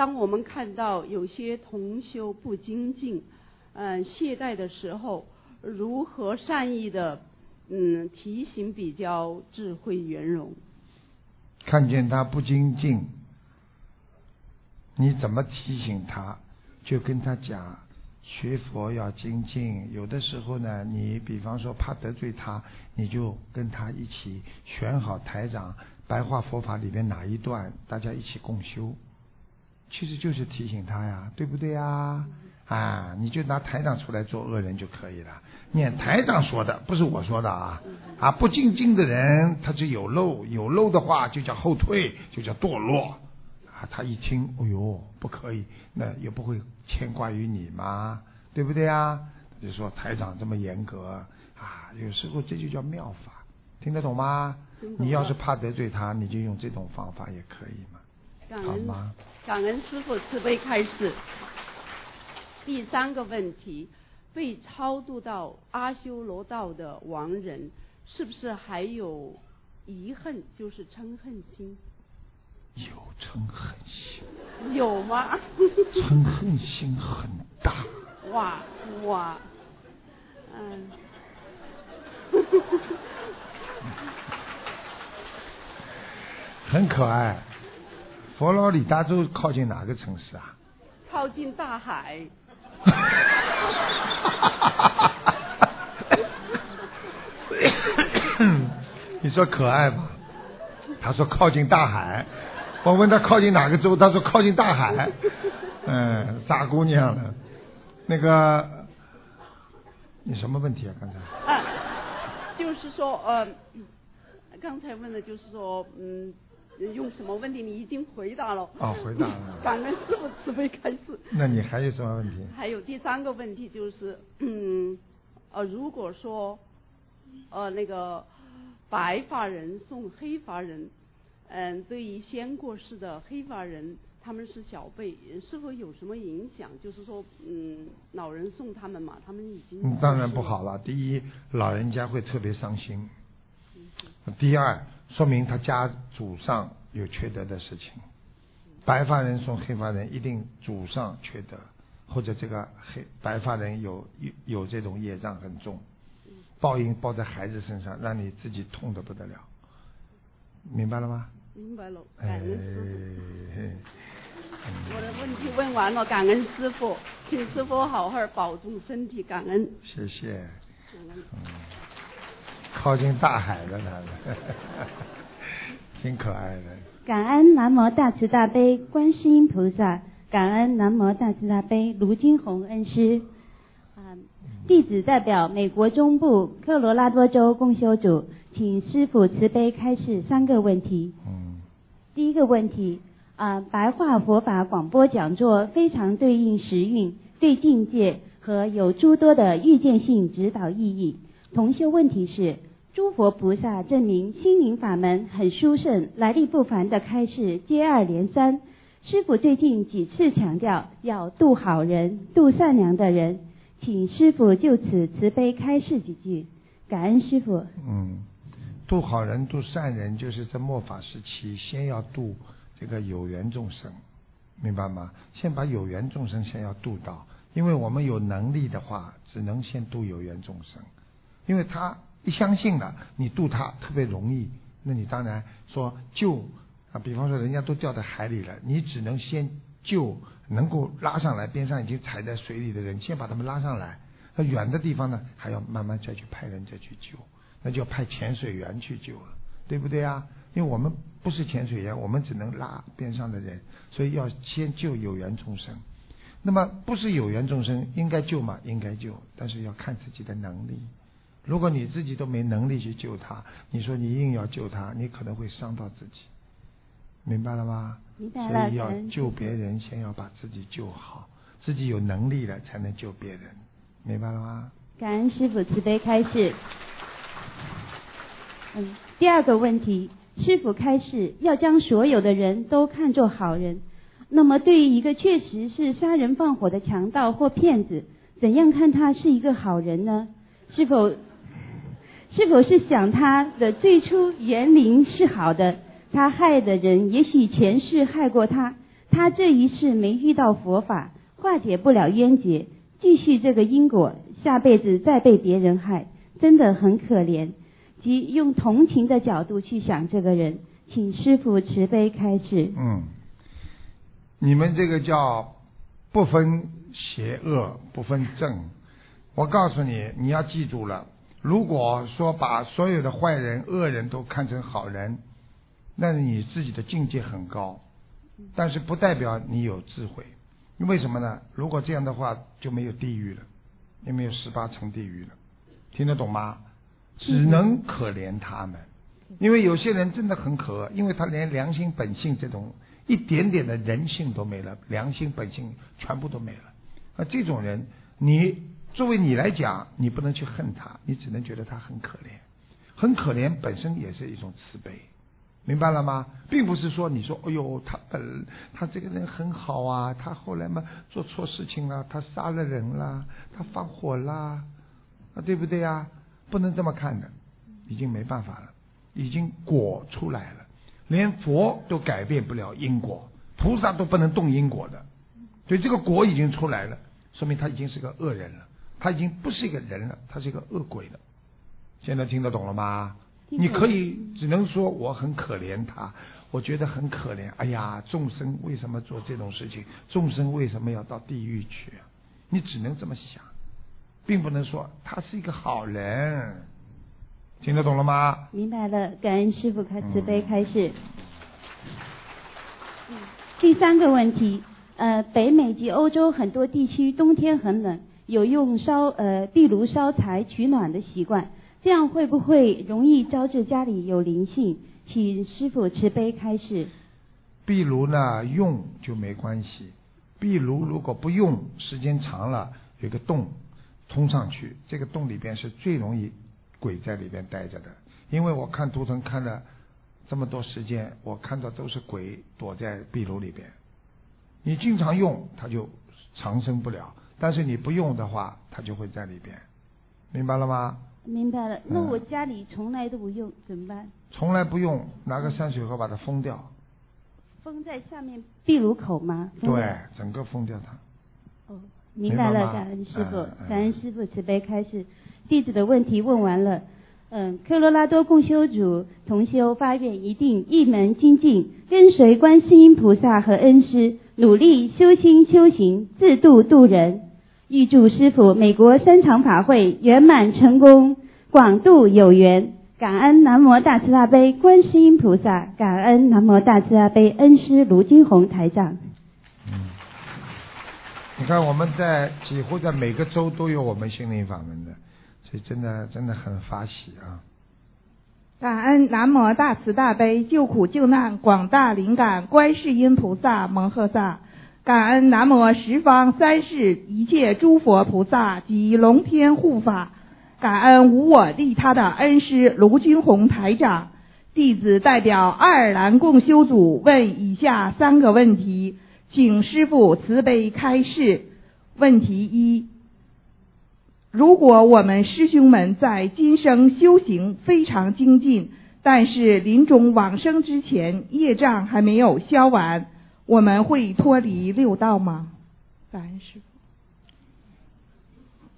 当我们看到有些同修不精进，嗯，懈怠的时候，如何善意的嗯提醒比较智慧圆融？看见他不精进，你怎么提醒他？就跟他讲，学佛要精进。有的时候呢，你比方说怕得罪他，你就跟他一起选好台长白话佛法里面哪一段，大家一起共修。其实就是提醒他呀，对不对呀？啊，你就拿台长出来做恶人就可以了。念台长说的，不是我说的啊。啊，不精进的人他就有漏，有漏的话就叫后退，就叫堕落。啊，他一听，哎呦，不可以，那也不会牵挂于你嘛，对不对啊？就说台长这么严格啊，有时候这就叫妙法，听得懂吗？你要是怕得罪他，你就用这种方法也可以嘛。感恩感恩师傅慈悲开示。第三个问题，被超度到阿修罗道的亡人，是不是还有遗恨，就是嗔恨心？有嗔恨心。有吗？嗔恨心很大。哇哇，嗯。很可爱。佛罗里达州靠近哪个城市啊？靠近大海。<laughs> 你说可爱吧？他说靠近大海。我问他靠近哪个州，他说靠近大海。嗯，傻姑娘了。那个，你什么问题啊？刚才？啊，就是说，呃，刚才问的就是说，嗯。用什么问题？你已经回答了。哦，回答了。<laughs> 感恩师傅慈悲开示。那你还有什么问题？还有第三个问题就是，嗯，呃，如果说，呃，那个白发人送黑发人，嗯，对于先过世的黑发人他们是小辈，是否有什么影响？就是说，嗯，老人送他们嘛，他们已经嗯，当然不好了。第一，老人家会特别伤心；第二，说明他家祖上有缺德的事情。白发人送黑发人，一定祖上缺德，或者这个黑白发人有有有这种业障很重，报应报在孩子身上，让你自己痛得不得了。明白了吗？明白了，感恩师傅。哎我的问题问完了，感恩师傅，请师傅好好保重身体，感恩。谢谢。感恩嗯，靠近大海的他们，<laughs> 挺可爱的。感恩南无大慈大悲观世音菩萨，感恩南无大慈大悲卢金红恩师。啊，弟子代表美国中部科罗拉多州共修组，请师父慈悲开示三个问题。嗯，第一个问题啊，白话佛法广播讲座非常对应时运，对境界和有诸多的预见性指导意义。同修问题是。诸佛菩萨证明心灵法门很殊胜，来历不凡的开示接二连三。师傅最近几次强调要度好人、度善良的人，请师傅就此慈悲开示几句，感恩师傅。嗯，度好人、度善人，就是在末法时期，先要度这个有缘众生，明白吗？先把有缘众生先要度到，因为我们有能力的话，只能先度有缘众生，因为他。一相信了，你渡他特别容易，那你当然说救啊，比方说人家都掉在海里了，你只能先救能够拉上来，边上已经踩在水里的人，先把他们拉上来。那远的地方呢，还要慢慢再去派人再去救，那就要派潜水员去救了，对不对啊？因为我们不是潜水员，我们只能拉边上的人，所以要先救有缘众生。那么不是有缘众生应该救吗？应该救，但是要看自己的能力。如果你自己都没能力去救他，你说你硬要救他，你可能会伤到自己，明白了吗？明白了。所以要救别人，先要把自己救好，自己有能力了才能救别人，明白了吗？感恩师傅慈悲开示。嗯，第二个问题，师傅开示要将所有的人都看作好人，那么对于一个确实是杀人放火的强盗或骗子，怎样看他是一个好人呢？是否？是否是想他的最初园林是好的？他害的人也许前世害过他，他这一世没遇到佛法，化解不了冤结，继续这个因果，下辈子再被别人害，真的很可怜。即用同情的角度去想这个人，请师父慈悲开示。嗯，你们这个叫不分邪恶，不分正。我告诉你，你要记住了。如果说把所有的坏人、恶人都看成好人，那你自己的境界很高，但是不代表你有智慧。为什么呢？如果这样的话，就没有地狱了，也没有十八层地狱了。听得懂吗？只能可怜他们，因为有些人真的很可恶，因为他连良心本性这种一点点的人性都没了，良心本性全部都没了。那这种人，你。作为你来讲，你不能去恨他，你只能觉得他很可怜，很可怜本身也是一种慈悲，明白了吗？并不是说你说，哎呦，他本他这个人很好啊，他后来嘛做错事情了，他杀了人啦，他放火啦，啊，对不对呀？不能这么看的，已经没办法了，已经果出来了，连佛都改变不了因果，菩萨都不能动因果的，所以这个果已经出来了，说明他已经是个恶人了。他已经不是一个人了，他是一个恶鬼了。现在听得懂了吗？你可以只能说我很可怜他，我觉得很可怜。哎呀，众生为什么做这种事情？众生为什么要到地狱去？你只能这么想，并不能说他是一个好人。听得懂了吗？明白了，感恩师傅开慈悲开示。第三个问题，呃，北美及欧洲很多地区冬天很冷。有用烧呃壁炉烧柴取暖的习惯，这样会不会容易招致家里有灵性？请师傅慈悲开示。壁炉呢用就没关系，壁炉如果不用，时间长了有个洞通上去，这个洞里边是最容易鬼在里边待着的。因为我看图腾看了这么多时间，我看到都是鬼躲在壁炉里边，你经常用，它就长生不了；但是你不用的话，它就会在里边。明白了吗？明白了。那我家里从来都不用，怎么办？从来不用，拿个山水盒把它封掉。封在下面壁炉口吗？对，整个封掉它。哦，明白了，感恩师傅，感恩师傅慈悲开示。弟子的问题问完了。嗯，科罗拉多共修组同修发愿，一定一门精进，跟随观世音菩萨和恩师，努力修心修行，自度度人。预祝师傅美国三场法会圆满成功，广度有缘。感恩南无大慈大悲观世音菩萨，感恩南无大慈大悲恩师卢金红台长。嗯，你看我们在几乎在每个州都有我们心灵法门的。所以真的真的很发喜啊！感恩南无大慈大悲救苦救难广大灵感观世音菩萨蒙诃萨，感恩南无十方三世一切诸佛菩萨及龙天护法，感恩无我利他的恩师卢军宏台长。弟子代表爱尔兰共修组问以下三个问题，请师父慈悲开示。问题一。如果我们师兄们在今生修行非常精进，但是临终往生之前业障还没有消完，我们会脱离六道吗？感恩师傅。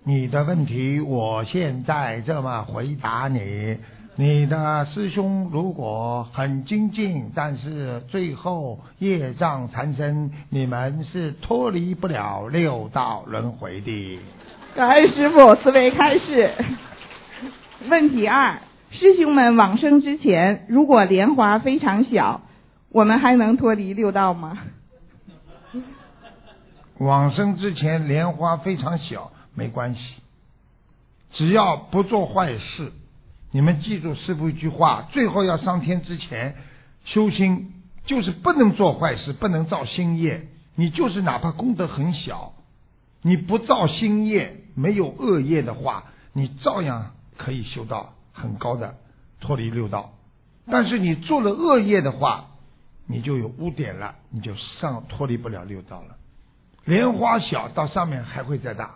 你的问题，我现在这么回答你：你的师兄如果很精进，但是最后业障缠身，你们是脱离不了六道轮回的。感恩师傅慈悲开示。<laughs> 问题二：师兄们往生之前，如果莲花非常小，我们还能脱离六道吗？<laughs> 往生之前莲花非常小，没关系，只要不做坏事。你们记住师傅一句话：最后要上天之前修心，就是不能做坏事，不能造新业。你就是哪怕功德很小，你不造新业。没有恶业的话，你照样可以修到很高的脱离六道。但是你做了恶业的话，你就有污点了，你就上脱离不了六道了。莲花小到上面还会再大，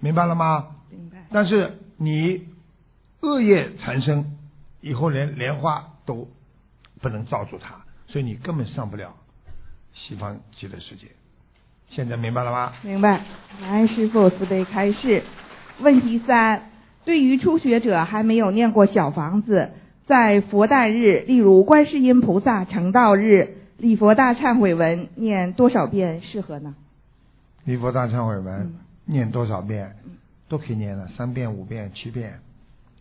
明白了吗？明白。但是你恶业缠身以后，连莲花都不能罩住它，所以你根本上不了西方极乐世界。现在明白了吗？明白。感恩师傅慈悲开示。问题三：对于初学者还没有念过小房子，在佛诞日，例如观世音菩萨成道日，礼佛大忏悔文念多少遍适合呢？礼佛大忏悔文念多少遍？都可以念了，三遍、五遍、七遍，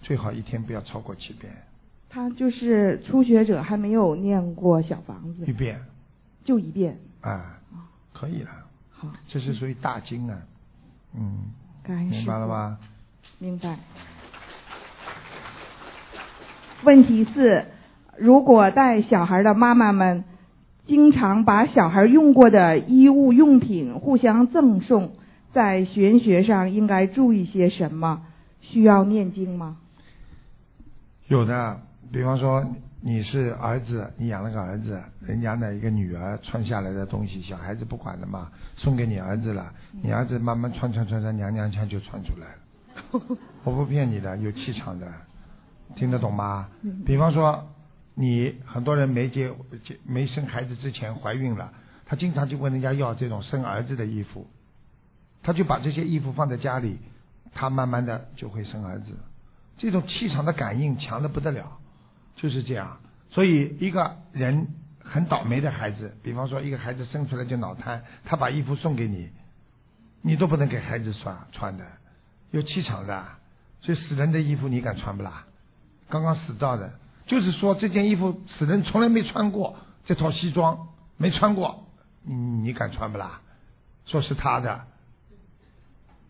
最好一天不要超过七遍。他就是初学者还没有念过小房子。一遍。就一遍。啊，可以了。好这是属于大经啊，嗯，明白了吧？明白。问题是：如果带小孩的妈妈们经常把小孩用过的衣物用品互相赠送，在玄学上应该注意些什么？需要念经吗？有的，比方说。你是儿子，你养了个儿子，人家的一个女儿穿下来的东西，小孩子不管的嘛，送给你儿子了，你儿子慢慢穿穿穿穿，娘娘腔就穿出来了。<laughs> 我不骗你的，有气场的，听得懂吗？比方说，你很多人没结结没生孩子之前怀孕了，他经常就问人家要这种生儿子的衣服，他就把这些衣服放在家里，他慢慢的就会生儿子。这种气场的感应强的不得了。就是这样，所以一个人很倒霉的孩子，比方说一个孩子生出来就脑瘫，他把衣服送给你，你都不能给孩子穿穿的，有气场的，所以死人的衣服你敢穿不啦？刚刚死掉的，就是说这件衣服死人从来没穿过，这套西装没穿过，你你敢穿不啦？说是他的，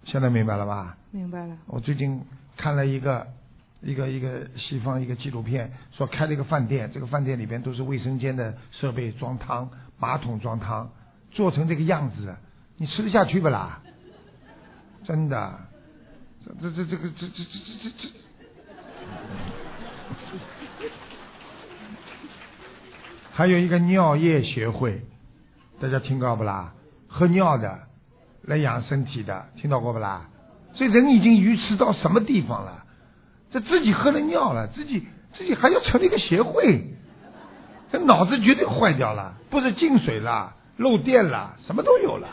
现在明白了吧？明白了。我最近看了一个。一个一个西方一个纪录片说开了一个饭店，这个饭店里边都是卫生间的设备装汤，马桶装汤，做成这个样子，你吃得下去不啦？真的，这这这个这这这这这这，<laughs> 还有一个尿液协会，大家听到不啦？喝尿的来养身体的，听到过不啦？所以人已经愚痴到什么地方了？这自己喝了尿了，自己自己还要成立一个协会，这脑子绝对坏掉了，不是进水了，漏电了，什么都有了，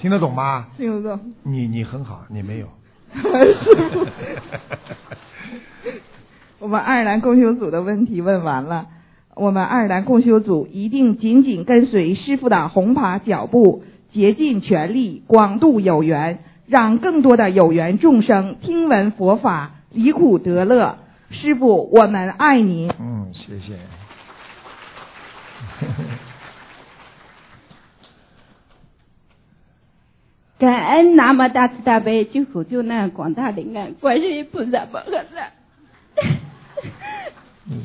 听得懂吗？听得懂。你你很好，你没有。<laughs> <laughs> 我们爱尔兰共修组的问题问完了，我们爱尔兰共修组一定紧紧跟随师傅的红爬脚步，竭尽全力广度有缘，让更多的有缘众生听闻佛法，离苦得乐。师傅，我们爱您。嗯，谢谢。<laughs> 感恩南无大慈大悲救苦救难广大灵感观世音菩萨摩诃萨，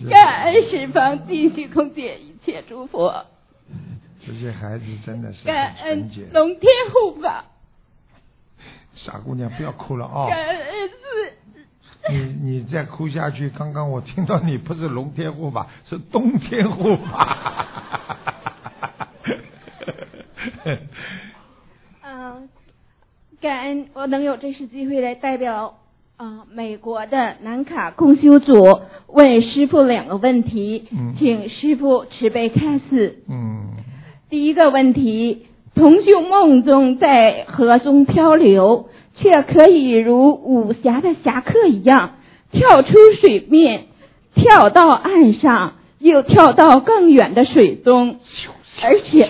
感恩十方尽虚空界一切诸佛，<laughs> 这些孩子真的是感恩。龙天护法，傻姑娘，不要哭了啊、感恩四。你你再哭下去，刚刚我听到你不是龙天护法，是冬天护法。嗯，<laughs> 感恩我能有这次机会来代表啊、呃美国的南卡共修组问师傅两个问题，嗯请师傅慈悲开示。嗯第一个问题，同修梦中在河中漂流，却可以如武侠的侠客一样跳出水面，跳到岸上，又跳到更远的水中，而且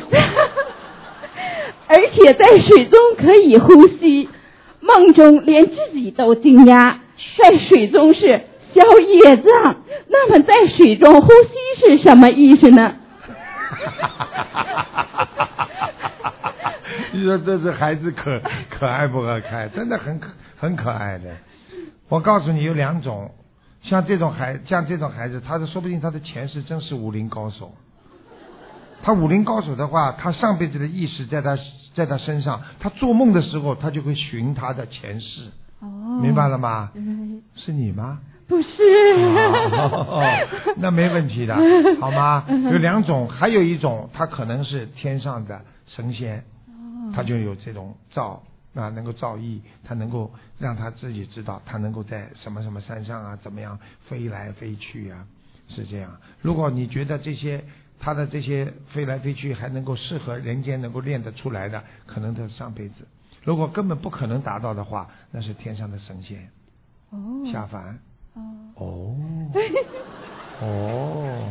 <laughs> 而且在水中可以呼吸。梦中连自己都惊讶，在水中是消业障，那么在水中呼吸是什么意思呢？<laughs> 你说这是孩子可可爱不可爱？真的很可很可爱的。我告诉你有两种，像这种孩像这种孩子，他的说不定他的前世真是武林高手。他武林高手的话，他上辈子的意识在他在他身上，他做梦的时候，他就会寻他的前世，哦明白了吗？嗯是你吗？不是。哦，<laughs> 那没问题的，<laughs> 好吗？有两种，还有一种，他可能是天上的神仙，他就有这种造啊，能够造诣，他能够让他自己知道，他能够在什么什么山上啊，怎么样飞来飞去啊，是这样。如果你觉得这些他的这些飞来飞去还能够适合人间能够练得出来的，可能他上辈子；如果根本不可能达到的话，那是天上的神仙。哦。下凡。哦，哦。<laughs> 哦，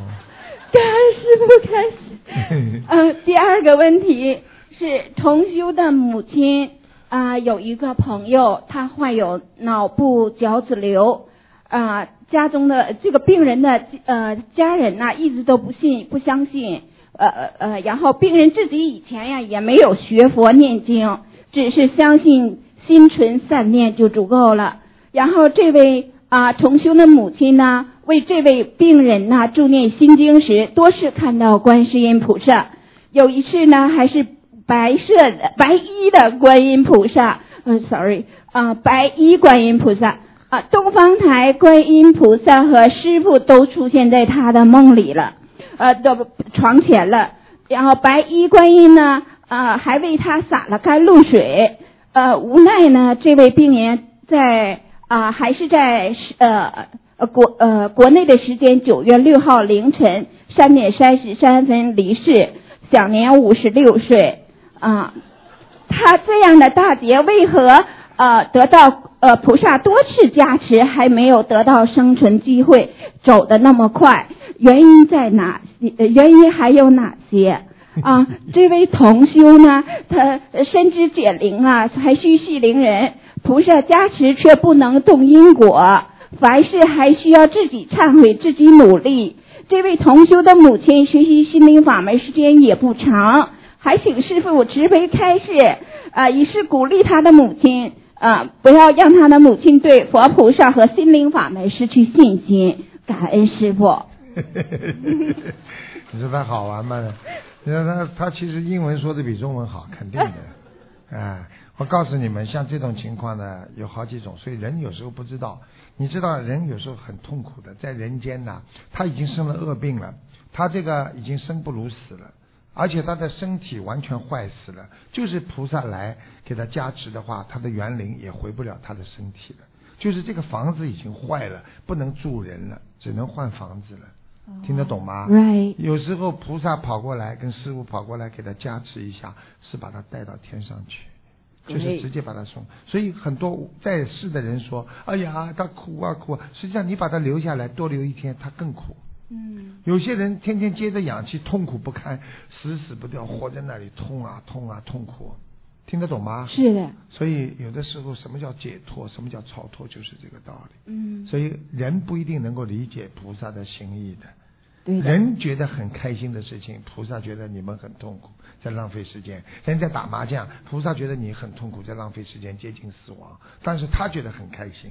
感恩师傅开始。<laughs> 呃，第二个问题是重修的母亲啊、有一个朋友，他患有脑部角质瘤啊、家中的这个病人的呃家人呐、一直都不信不相信，呃呃呃，然后病人自己以前呀也没有学佛念经，只是相信心存善念就足够了。然后这位啊重修的母亲呢，为这位病人呐助念心经时，多次看到观世音菩萨。有一次呢，还是白色的白衣的观音菩萨，嗯、s o r r y 啊、白衣观音菩萨啊、东方台观音菩萨和师傅都出现在他的梦里了，呃，的床前了。然后白衣观音呢，啊、还为他洒了甘露水。呃，无奈呢，这位病人在啊、还是在呃国呃国内的时间九月六号凌晨三点三十三分离世，享年五十六岁。啊、他这样的大劫为何呃得到呃菩萨多次加持，还没有得到生存机会，走的那么快？原因在哪原因还有哪些？啊，<laughs> 这位同修呢，他深知解铃啊，还须系铃人。菩萨加持却不能动因果，凡事还需要自己忏悔，自己努力。这位同修的母亲学习心灵法门时间也不长，还请师傅慈悲开示，啊，以示鼓励他的母亲，啊，不要让他的母亲对佛菩萨和心灵法门失去信心。感恩师傅。<laughs> 你说他好玩吗？你说他他其实英文说的比中文好，肯定的。<laughs> 啊，我告诉你们，像这种情况呢，有好几种，所以人有时候不知道。你知道，人有时候很痛苦的，在人间呐，他已经生了恶病了，他这个已经生不如死了，而且他的身体完全坏死了。就是菩萨来给他加持的话，他的园林也回不了他的身体了。就是这个房子已经坏了，不能住人了，只能换房子了。听得懂吗？Right 有时候菩萨跑过来，跟师傅跑过来给他加持一下，是把他带到天上去，就是直接把他送。所以很多在世的人说：“哎呀，他苦啊苦啊！”实际上你把他留下来，多留一天，他更苦。嗯有些人天天接着氧气，痛苦不堪，死死不掉，活在那里痛啊痛啊痛苦，听得懂吗？是的。所以有的时候，什么叫解脱，什么叫超脱，就是这个道理。嗯，所以人不一定能够理解菩萨的心意的。对的。人觉得很开心的事情，菩萨觉得你们很痛苦，在浪费时间。人在打麻将，菩萨觉得你很痛苦，在浪费时间，接近死亡。但是他觉得很开心。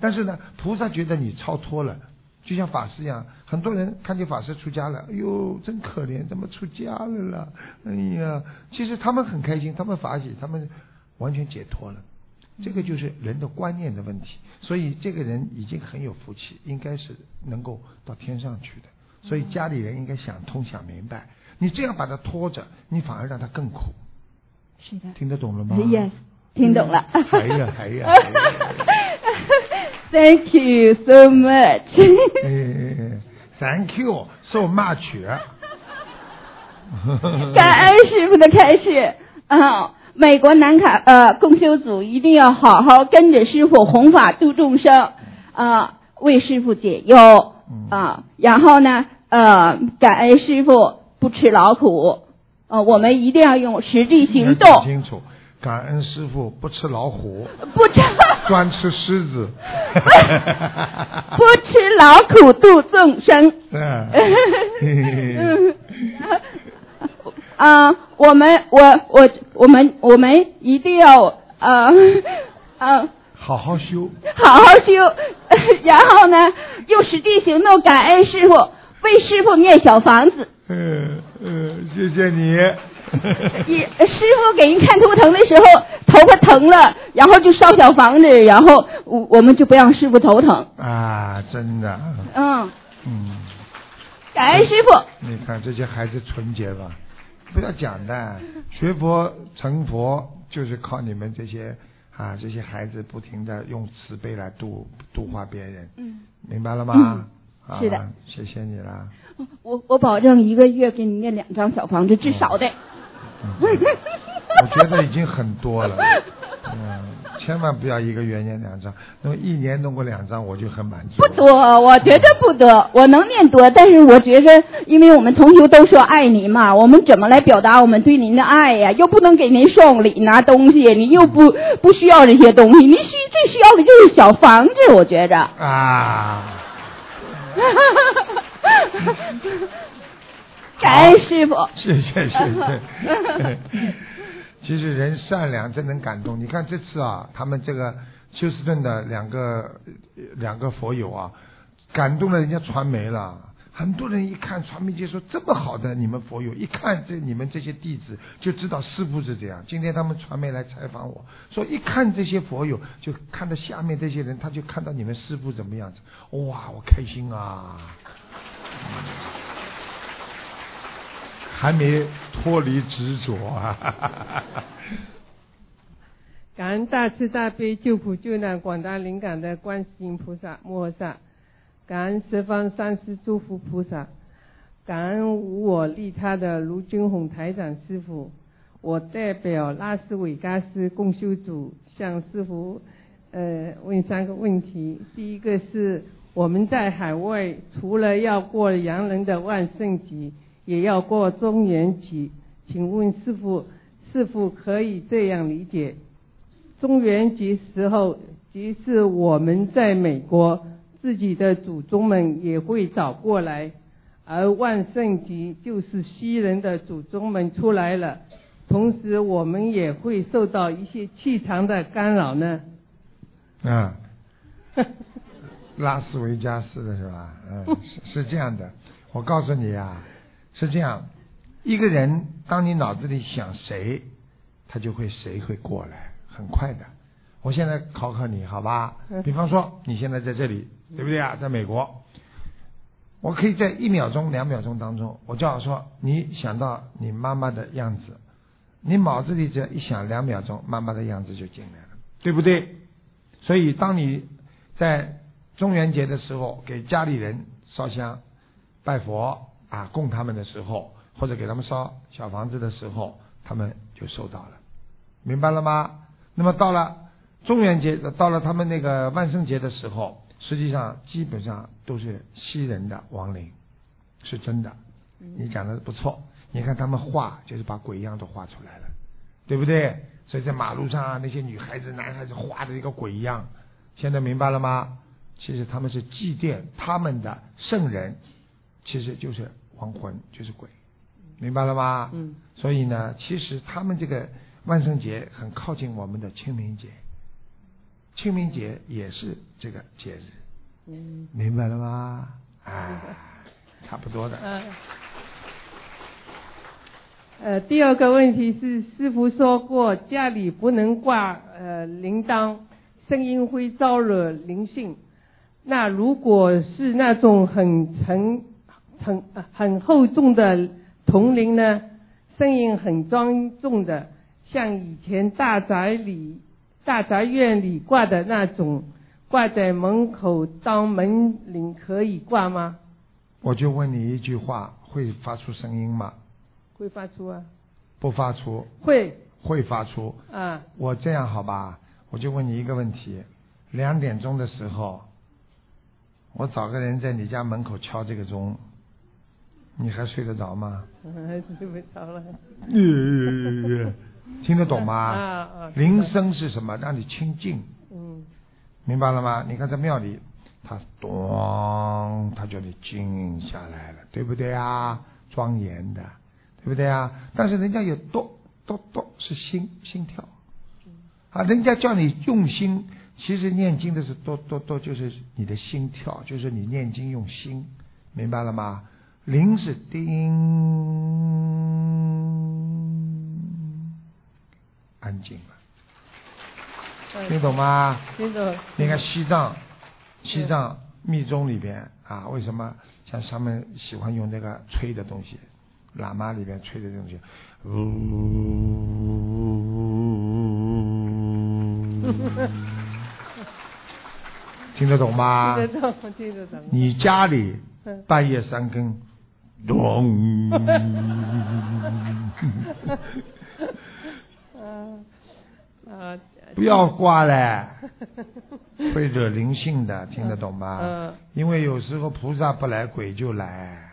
但是呢，菩萨觉得你超脱了，就像法师一样，很多人看见法师出家了，哎呦，真可怜，怎么出家了啦？哎呀，其实他们很开心，他们法喜，他们完全解脱了。这个就是人的观念的问题，所以这个人已经很有福气，应该是能够到天上去的。所以家里人应该想通想明白，你这样把他拖着，你反而让他更苦。是的。听得懂了吗 Yes，听懂了。哎呀哎呀。<laughs> Thank you so much，Thank you so much。<laughs> 感恩师傅的开示啊！美国南卡呃共修组一定要好好跟着师傅弘法度众生啊，为师傅解忧啊。然后呢呃，感恩师傅不吃劳苦，呃，我们一定要用实际行动讲，清楚，感恩师傅不吃老虎，不吃专吃狮子。不吃劳苦度众生。嗯。<laughs> 啊，我们我我我们我们一定要呃呃 <laughs> 好好修。好好修，<laughs> 然后呢用实际行动感恩师傅，为师傅念小房子。嗯嗯，谢谢你。<laughs> 也师傅给人看图腾的时候，头发疼了，然后就烧小房子，然后我我们就不让师傅头疼。啊，真的。嗯，嗯。感恩师傅。你看这些孩子纯洁吧？不要讲的，学佛成佛就是靠你们这些啊这些孩子不停的用慈悲来度度化别人。嗯。明白了吗？嗯是的了，谢谢你了。我我保证一个月给你念两张小房子，至少的。我觉得已经很多了，<laughs> 嗯，千万不要一个元年两张，那么一年弄过两张我就很满足。不多，我觉得不多，我能念多，但是我觉着，因为我们同学都说爱你嘛，我们怎么来表达我们对您的爱呀？又不能给您送礼拿东西，你又不不需要这些东西，您需最需要的就是小房子，我觉着。啊，<laughs> <laughs> 感恩师傅。<laughs> 谢谢谢谢。其实人善良真能感动。你看这次啊，他们这个休斯顿的两个两个佛友啊，感动了人家传媒了。很多人一看传媒界说这么好的你们佛友，一看这你们这些弟子就知道师傅是这样。今天他们传媒来采访我说，一看这些佛友，就看到下面这些人，他就看到你们师傅怎么样子，哇，我开心啊！还没脱离执着啊！<laughs> 感恩大慈大悲救苦救难广大灵感的观世音菩萨摩诃萨，感恩十方三世诸佛菩萨，感恩无我利他的卢军宏台长师傅。我代表拉斯维加斯共修组向师傅呃问三个问题。第一个是我们在海外除了要过洋人的万圣节，也要过中元节，请问师傅是否可以这样理解？中元节时候，即使我们在美国自己的祖宗们也会找过来，而万圣节就是西人的祖宗们出来了，同时我们也会受到一些气场的干扰呢。啊，拉斯维加斯的是吧？嗯，是是这样的。我告诉你啊，是这样，一个人当你脑子里想谁，他就会谁会过来，很快的。我现在考考你，好吧？比方说你现在在这里，对不对啊？在美国，我可以在一秒钟、两秒钟当中，我叫说你想到你妈妈的样子，你脑子里只要一想两秒钟，妈妈的样子就进来了，对不对？所以当你在中元节的时候给家里人烧香、拜佛啊供他们的时候，或者给他们烧小房子的时候，他们就收到了，明白了吗？那么到了中元节，到了他们那个万圣节的时候。实际上基本上都是西人的亡灵，是真的。你讲的不错，你看他们画就是把鬼样都画出来了，对不对？所以在马路上啊，那些女孩子、男孩子画的一个鬼样，现在明白了吗？其实他们是祭奠他们的圣人，其实就是亡魂，就是鬼，明白了吗？嗯。所以呢，其实他们这个万圣节很靠近我们的清明节。清明节也是这个节日，嗯，明白了吗？啊，差不多的。嗯。呃，第二个问题是，师傅说过家里不能挂呃铃铛，声音会招惹灵性。那如果是那种很沉、很很厚重的铜铃呢？声音很庄重的，像以前大宅里。大宅院里挂的那种，挂在门口当门铃可以挂吗？我就问你一句话，会发出声音吗？会发出啊。不发出。会。会发出。啊。我这样好吧？我就问你一个问题：两点钟的时候，我找个人在你家门口敲这个钟，你还睡得着吗？还 <laughs> 睡不着了。<laughs> 听得懂吗？<laughs> 啊啊！铃声是什么？让你清静。嗯。明白了吗？你看在庙里，他咚，他叫你静下来了，对不对啊？庄严的，对不对啊？但是人家有咚咚咚，是心心跳。啊，人家叫你用心，其实念经的是咚咚咚，就是你的心跳，就是你念经用心，明白了吗？铃是叮。安静了，听懂吗？听懂。你看西藏，西藏密宗里边啊，为什么像他们喜欢用那个吹的东西？喇嘛里边吹的东西，呜。<laughs> 听得懂吗？听得懂，听得懂。你家里半夜三更，咚。啊，<laughs> 不要挂嘞，<laughs> 会惹灵性的，听得懂吗？嗯。因为有时候菩萨不来，鬼就来，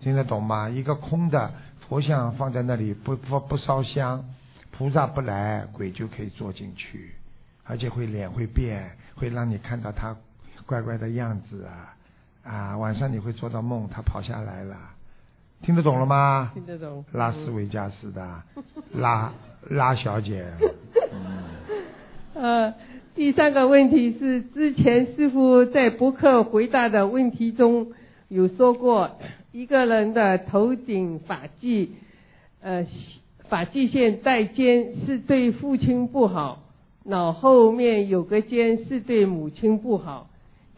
听得懂吗？一个空的佛像放在那里，不不不烧香，菩萨不来，鬼就可以坐进去，而且会脸会变，会让你看到他乖乖的样子啊啊！晚上你会做到梦，他跑下来了，听得懂了吗？听得懂。拉斯维加斯的拉拉小姐。<laughs> 呃，第三个问题是，之前师傅在博客回答的问题中有说过，一个人的头顶发际，呃，发际线带尖是对父亲不好，脑后面有个尖是对母亲不好。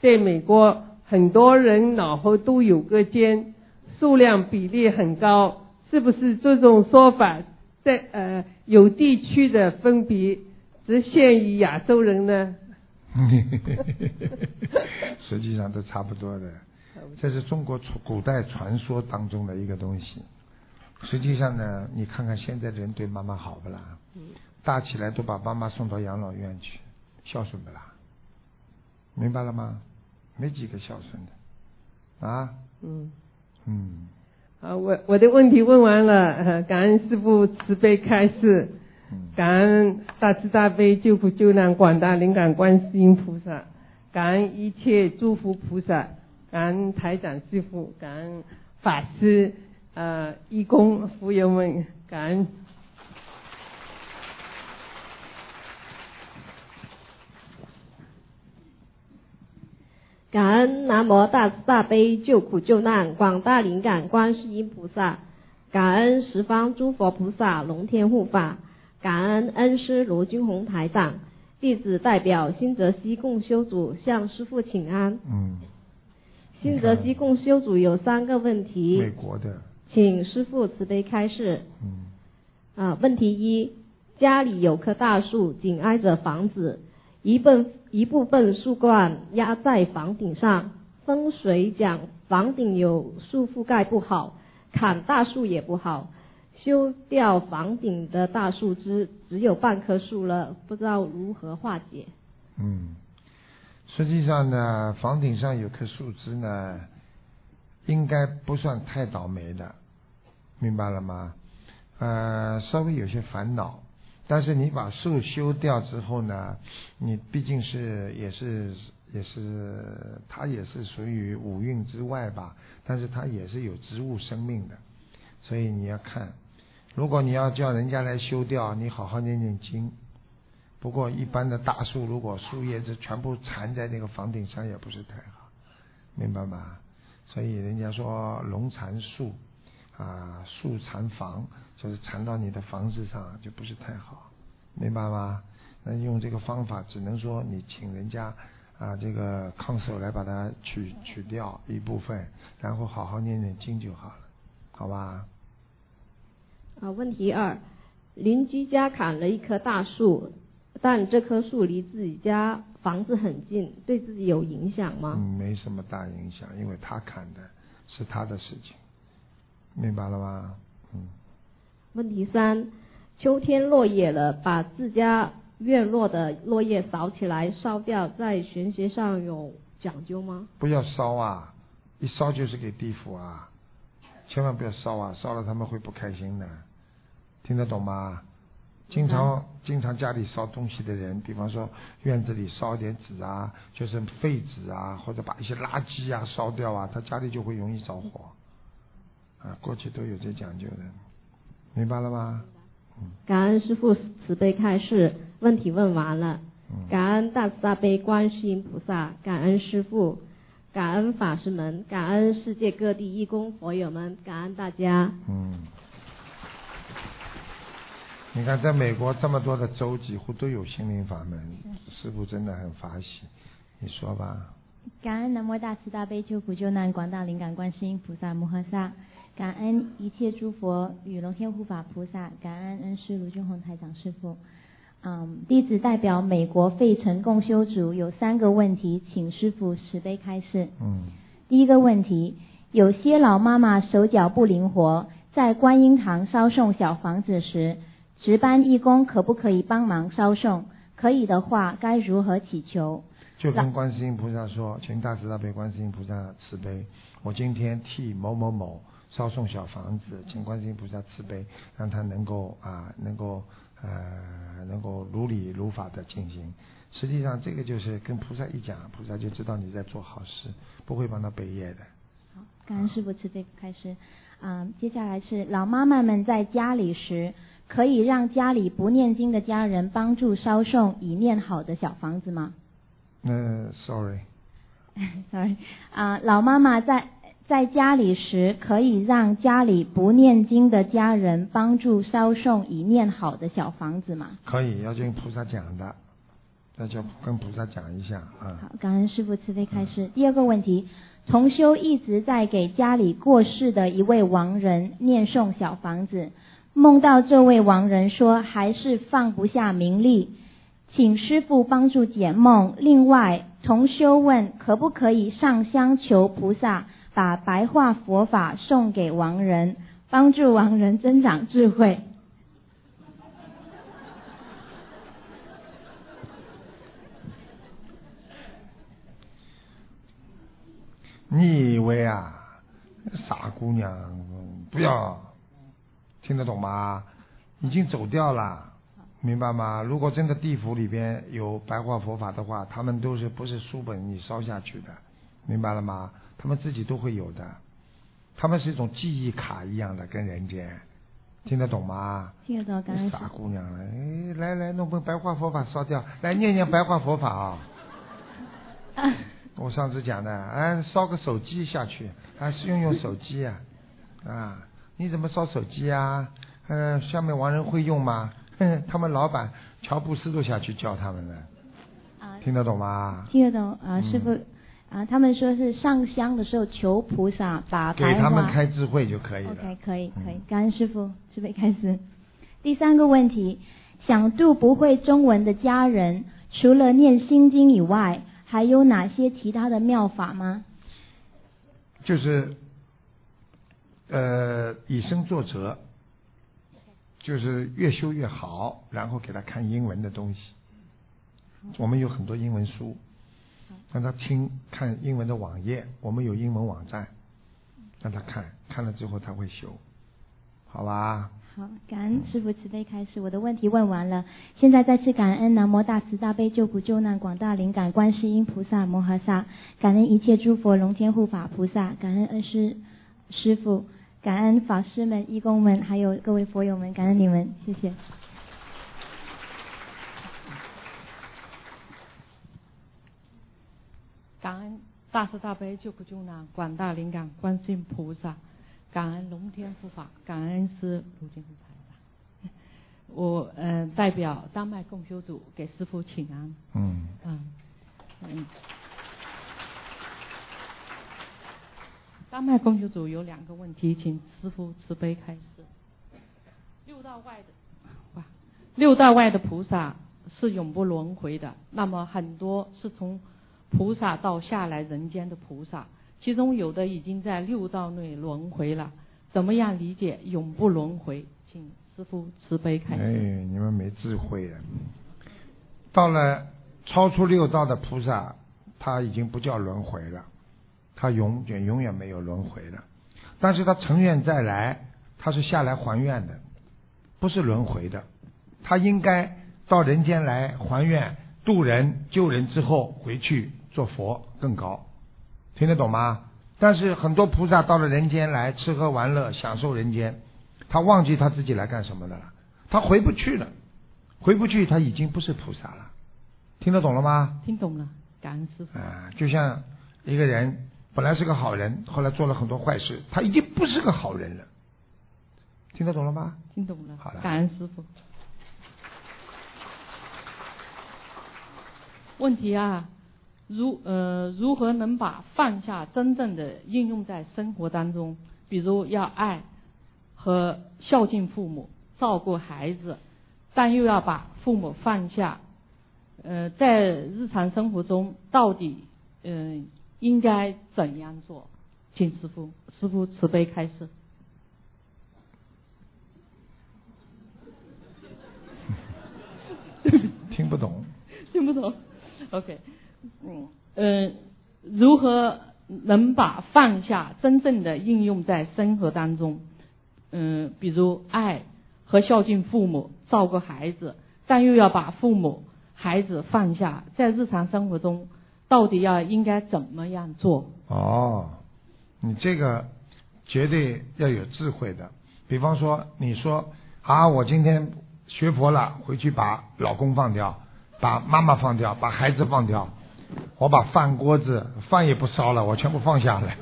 在美国，很多人脑后都有个尖，数量比例很高，是不是这种说法在呃有地区的分别？只限于亚洲人呢？<laughs> 实际上都差不多的，这是中国古代传说当中的一个东西。实际上呢，你看看现在的人对妈妈好不啦？大起来都把妈妈送到养老院去，孝顺不啦？明白了吗？没几个孝顺的啊。嗯。嗯。啊，我我的问题问完了，感恩师父慈悲开示。感恩大慈大悲救苦救难广大灵感观世音菩萨，感恩一切诸佛菩萨，感恩台长师父，感恩法师、呃义工、福友们，感恩。感恩南无大慈大悲救苦救难广大灵感观世音菩萨，感恩十方诸佛菩萨龙天护法。感恩恩师罗军红台长，弟子代表新泽西共修组向师父请安。嗯。新泽西共修组有三个问题，美国的，请师傅慈悲开示。嗯。啊，问题一：家里有棵大树，紧挨着房子，一部一部分树冠压在房顶上。风水讲房顶有树覆盖不好，砍大树也不好。修掉房顶的大树枝，只有半棵树了，不知道如何化解。嗯，实际上呢，房顶上有棵树枝呢，应该不算太倒霉的，明白了吗？呃，稍微有些烦恼，但是你把树修掉之后呢，你毕竟是也是也是，它也是属于五蕴之外吧，但是它也是有植物生命的，所以你要看。如果你要叫人家来修掉，你好好念念经。不过一般的大树，如果树叶子全部缠在那个房顶上，也不是太好，明白吗？所以人家说龙缠树啊，树缠房，就是缠到你的房子上，就不是太好，明白吗？那用这个方法，只能说你请人家啊，这个抗手来把它取取掉一部分，然后好好念念经就好了，好吧？啊，问题二，邻居家砍了一棵大树，但这棵树离自己家房子很近，对自己有影响吗？嗯，没什么大影响，因为他砍的是他的事情，明白了吗？问题三，秋天落叶了，把自家院落的落叶扫起来烧掉，在玄学上有讲究吗？不要烧啊，一烧就是给地府啊，千万不要烧啊，烧了他们会不开心的。听得懂吗？经常经常家里烧东西的人，比方说院子里烧点纸啊，就是废纸啊，或者把一些垃圾啊烧掉啊，他家里就会容易着火。啊，过去都有这讲究的，明白了吗？感恩师父慈悲开示，问题问完了。感恩大慈大悲观世音菩萨，感恩师父，感恩法师们，感恩世界各地义工佛友们，感恩大家。嗯。你看，在美国这么多的州，几乎都有心灵法门，师傅真的很法喜。你说吧。感恩南无大慈大悲救苦救难广大灵感观世音菩萨摩诃萨，感恩一切诸佛与龙天护法菩萨，感恩恩师卢俊宏台长师傅。嗯，弟子代表美国费城共修组有三个问题，请师傅慈悲开示。嗯。第一个问题，有些老妈妈手脚不灵活，在观音堂烧送小房子时。值班义工可不可以帮忙烧送？可以的话，该如何祈求？就跟观世音菩萨说，请大慈大悲观世音菩萨慈悲。我今天替某某某烧送小房子，请观世音菩萨慈悲，让他能够啊，能够呃，能够如理如法的进行。实际上，这个就是跟菩萨一讲，菩萨就知道你在做好事，不会帮他背业的。好，感恩师父慈悲开始。嗯，接下来是老妈妈们在家里时。可以让家里不念经的家人帮助烧送已念好的小房子吗？嗯，sorry，sorry <laughs> 啊，老妈妈在在家里时，可以让家里不念经的家人帮助烧送已念好的小房子吗？可以，要跟菩萨讲的，那就跟菩萨讲一下啊。好，感恩师父慈悲开示。第二个问题，重修一直在给家里过世的一位亡人念诵小房子。梦到这位亡人说，还是放不下名利，请师傅帮助解梦。另外，同修问，可不可以上香求菩萨，把白话佛法送给亡人，帮助亡人增长智慧？你以为啊，傻姑娘，不要。听得懂吗？已经走掉了，明白吗？如果真的地府里边有白话佛法的话，他们都是不是书本你烧下去的，明白了吗？他们自己都会有的，他们是一种记忆卡一样的，跟人间，听得懂吗？听得懂，刚傻姑娘，哎，来来，弄本白话佛法烧掉，来念念白话佛法啊！<laughs> 我上次讲的，哎，烧个手机下去，还是用用手机啊，啊。你怎么烧手机啊？嗯，下面王人会用吗？哼，<laughs> 他们老板乔布斯都下去教他们了。啊，听得懂吗？听得懂啊，师傅啊，他们说是上香的时候求菩萨把给他们。开智慧就可以了。OK，可以可以，感恩师傅，准备开始。第三个问题，想度不会中文的家人，除了念心经以外，还有哪些其他的妙法吗？就是呃以身作则，就是越修越好，然后给他看英文的东西。我们有很多英文书，让他听看英文的网页，我们有英文网站，让他看看了之后他会修，好吧？好，感恩师傅慈悲开始，我的问题问完了。现在再次感恩南无大慈大悲救苦救难广大灵感观世音菩萨摩诃萨，感恩一切诸佛龙天护法菩萨，感恩恩师师傅，感恩法师们、义工们，还有各位佛友们，感恩你们，谢谢。感恩大慈大悲救苦救难广大灵感观世音菩萨，感恩龙天护法，感恩师卢金红台长。<laughs> 我嗯、呃代表丹麦共修组给师傅请安。嗯嗯嗯。丹麦共修组有两个问题，请师傅慈悲开示。六道外的哇，六道外的菩萨是永不轮回的，那么很多是从菩萨到下来人间的菩萨，其中有的已经在六道内轮回了，怎么样理解永不轮回？请师傅慈悲开示。哎，你们没智慧啊！到了超出六道的菩萨，他已经不叫轮回了，他永远永远没有轮回了。但是他成愿再来，他是下来还愿的，不是轮回的。他应该到人间来还愿、渡人、救人之后回去做佛更高，听得懂吗？但是很多菩萨到了人间来吃喝玩乐，享受人间，他忘记他自己来干什么的了，他回不去了，回不去他已经不是菩萨了，听得懂了吗？听懂了，感恩师傅。啊，就像一个人本来是个好人，后来做了很多坏事，他已经不是个好人了，听得懂了吗？听懂了，好了感恩师傅。问题啊，如呃如何能把放下真正的应用在生活当中？比如要爱和孝敬父母，照顾孩子，但又要把父母放下。呃，在日常生活中到底嗯、呃、应该怎样做？请师傅师傅慈悲开示。<laughs> 听不懂。<laughs> 听不懂。OK，嗯呃，如何能把放下真正的应用在生活当中？嗯、比如爱和孝敬父母，照顾孩子，但又要把父母、孩子放下，在日常生活中到底要应该怎么样做？哦，你这个绝对要有智慧的。比方说，你说啊，我今天学佛了，回去把老公放掉，把妈妈放掉，把孩子放掉，我把饭锅子饭也不烧了，我全部放下来，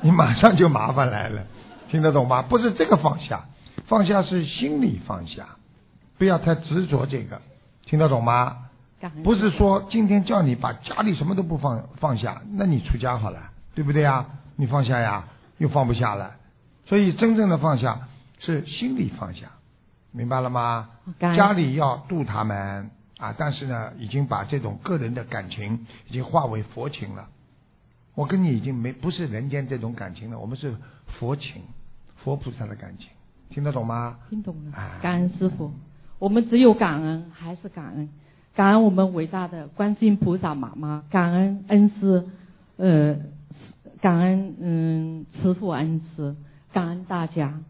你马上就麻烦来了，听得懂吗？不是这个放下，放下是心里放下，不要太执着这个，听得懂吗？不是说今天叫你把家里什么都不放放下，那你出家好了，对不对呀？你放下呀，又放不下了，所以真正的放下是心里放下，明白了吗？家里要度他们啊，但是呢，已经把这种个人的感情已经化为佛情了。我跟你已经没不是人间这种感情了，我们是佛情，佛菩萨的感情，听得懂吗？听懂了，感恩师傅。我们只有感恩，还是感恩，感恩我们伟大的观世音菩萨妈妈，感恩恩师，呃，感恩嗯慈父恩师，感恩大家，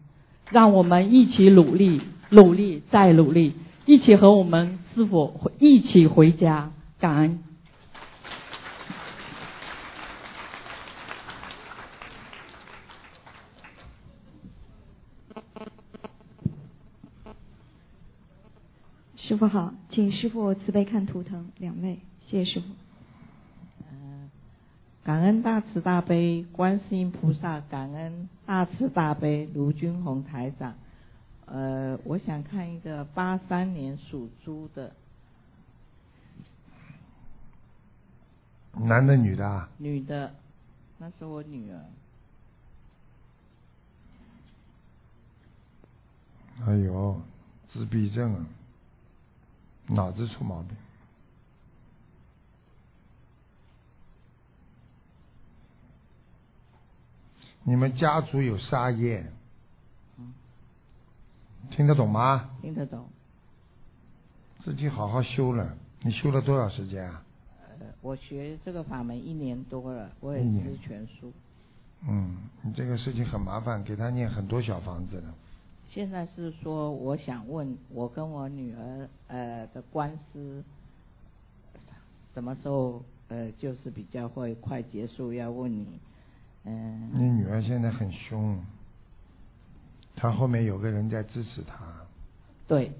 让我们一起努力，努力再努力，一起和我们师傅一起回家，感恩。师傅好，请师傅慈悲看图腾，两位，谢谢师傅。感恩大慈大悲观世音菩萨，感恩大慈大悲卢军宏台长。呃，我想看一个八三年属猪的，男的女的啊？女的，那是我女儿。哎呦，自闭症，啊，脑子出毛病。你们家族有杀业，听得懂吗？听得懂。自己好好修了，你修了多少时间啊？呃，我学这个法门一年多了，我也知全书。嗯，你这个事情很麻烦，给他念很多小房子了。现在是说，我想问，我跟我女儿呃的官司什么时候呃就是比较会快结束？要问你，嗯。你女儿现在很凶，她后面有个人在支持他。对。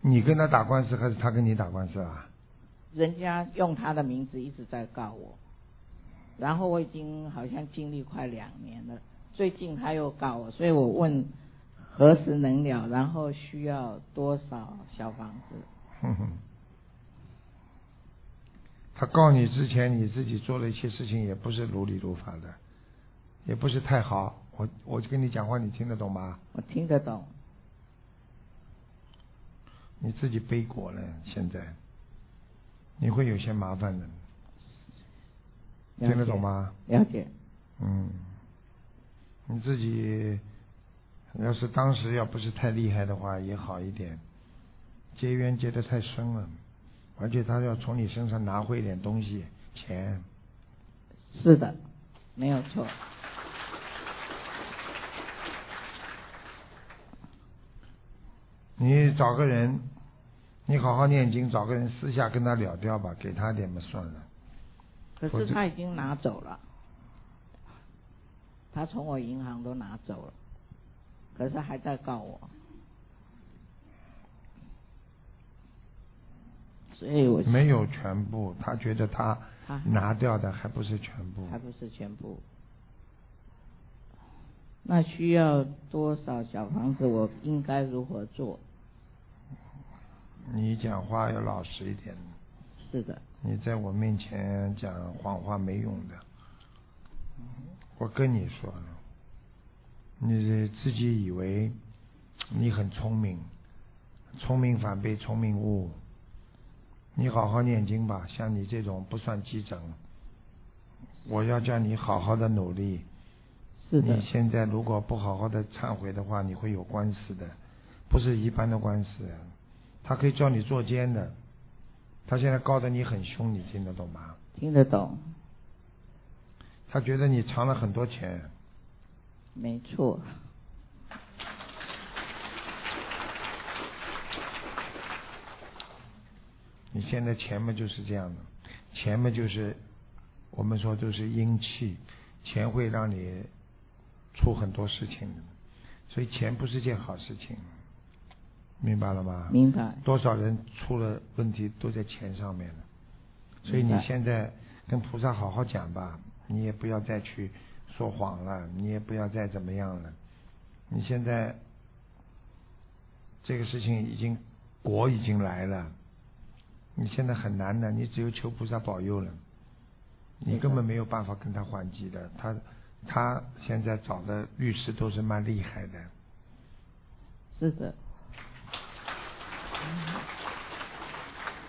你跟他打官司还是他跟你打官司啊？人家用他的名字一直在告我，然后我已经好像经历快两年了，最近他又告我，所以我问何时能了，然后需要多少小房子？<laughs> 他告你之前，你自己做了一些事情，也不是如理如法的，也不是太好。我我就跟你讲话，你听得懂吗？我听得懂。你自己背锅了，现在你会有些麻烦的，听得懂吗？了解。嗯，你自己要是当时要不是太厉害的话，也好一点。结缘结的太深了，而且他要从你身上拿回一点东西，钱。是的，没有错。你找个人。你好好念经，找个人私下跟他了掉吧，给他点嘛算了。可是他已经拿走了，他从我银行都拿走了，可是还在告我，所以我没有全部，他觉得他拿掉的还不是全部，还不是全部。那需要多少小房子？我应该如何做？你讲话要老实一点。是的。你在我面前讲谎话没用的。我跟你说了，你自己以为你很聪明，聪明反被聪明误。你好好念经吧，像你这种不算基整。我要叫你好好的努力。是的。你现在如果不好好的忏悔的话，你会有官司的，不是一般的官司。他可以叫你做奸的，他现在告的你很凶，你听得懂吗？听得懂。他觉得你藏了很多钱。没错。你现在钱嘛就是这样的，钱嘛就是我们说都是阴气，钱会让你出很多事情的，所以钱不是件好事情。明白了吗？明白。多少人出了问题都在钱上面了，所以你现在跟菩萨好好讲吧，你也不要再去说谎了，你也不要再怎么样了。你现在这个事情已经果已经来了，你现在很难的，你只有求菩萨保佑了，你根本没有办法跟他还击的。他他现在找的律师都是蛮厉害的。是的。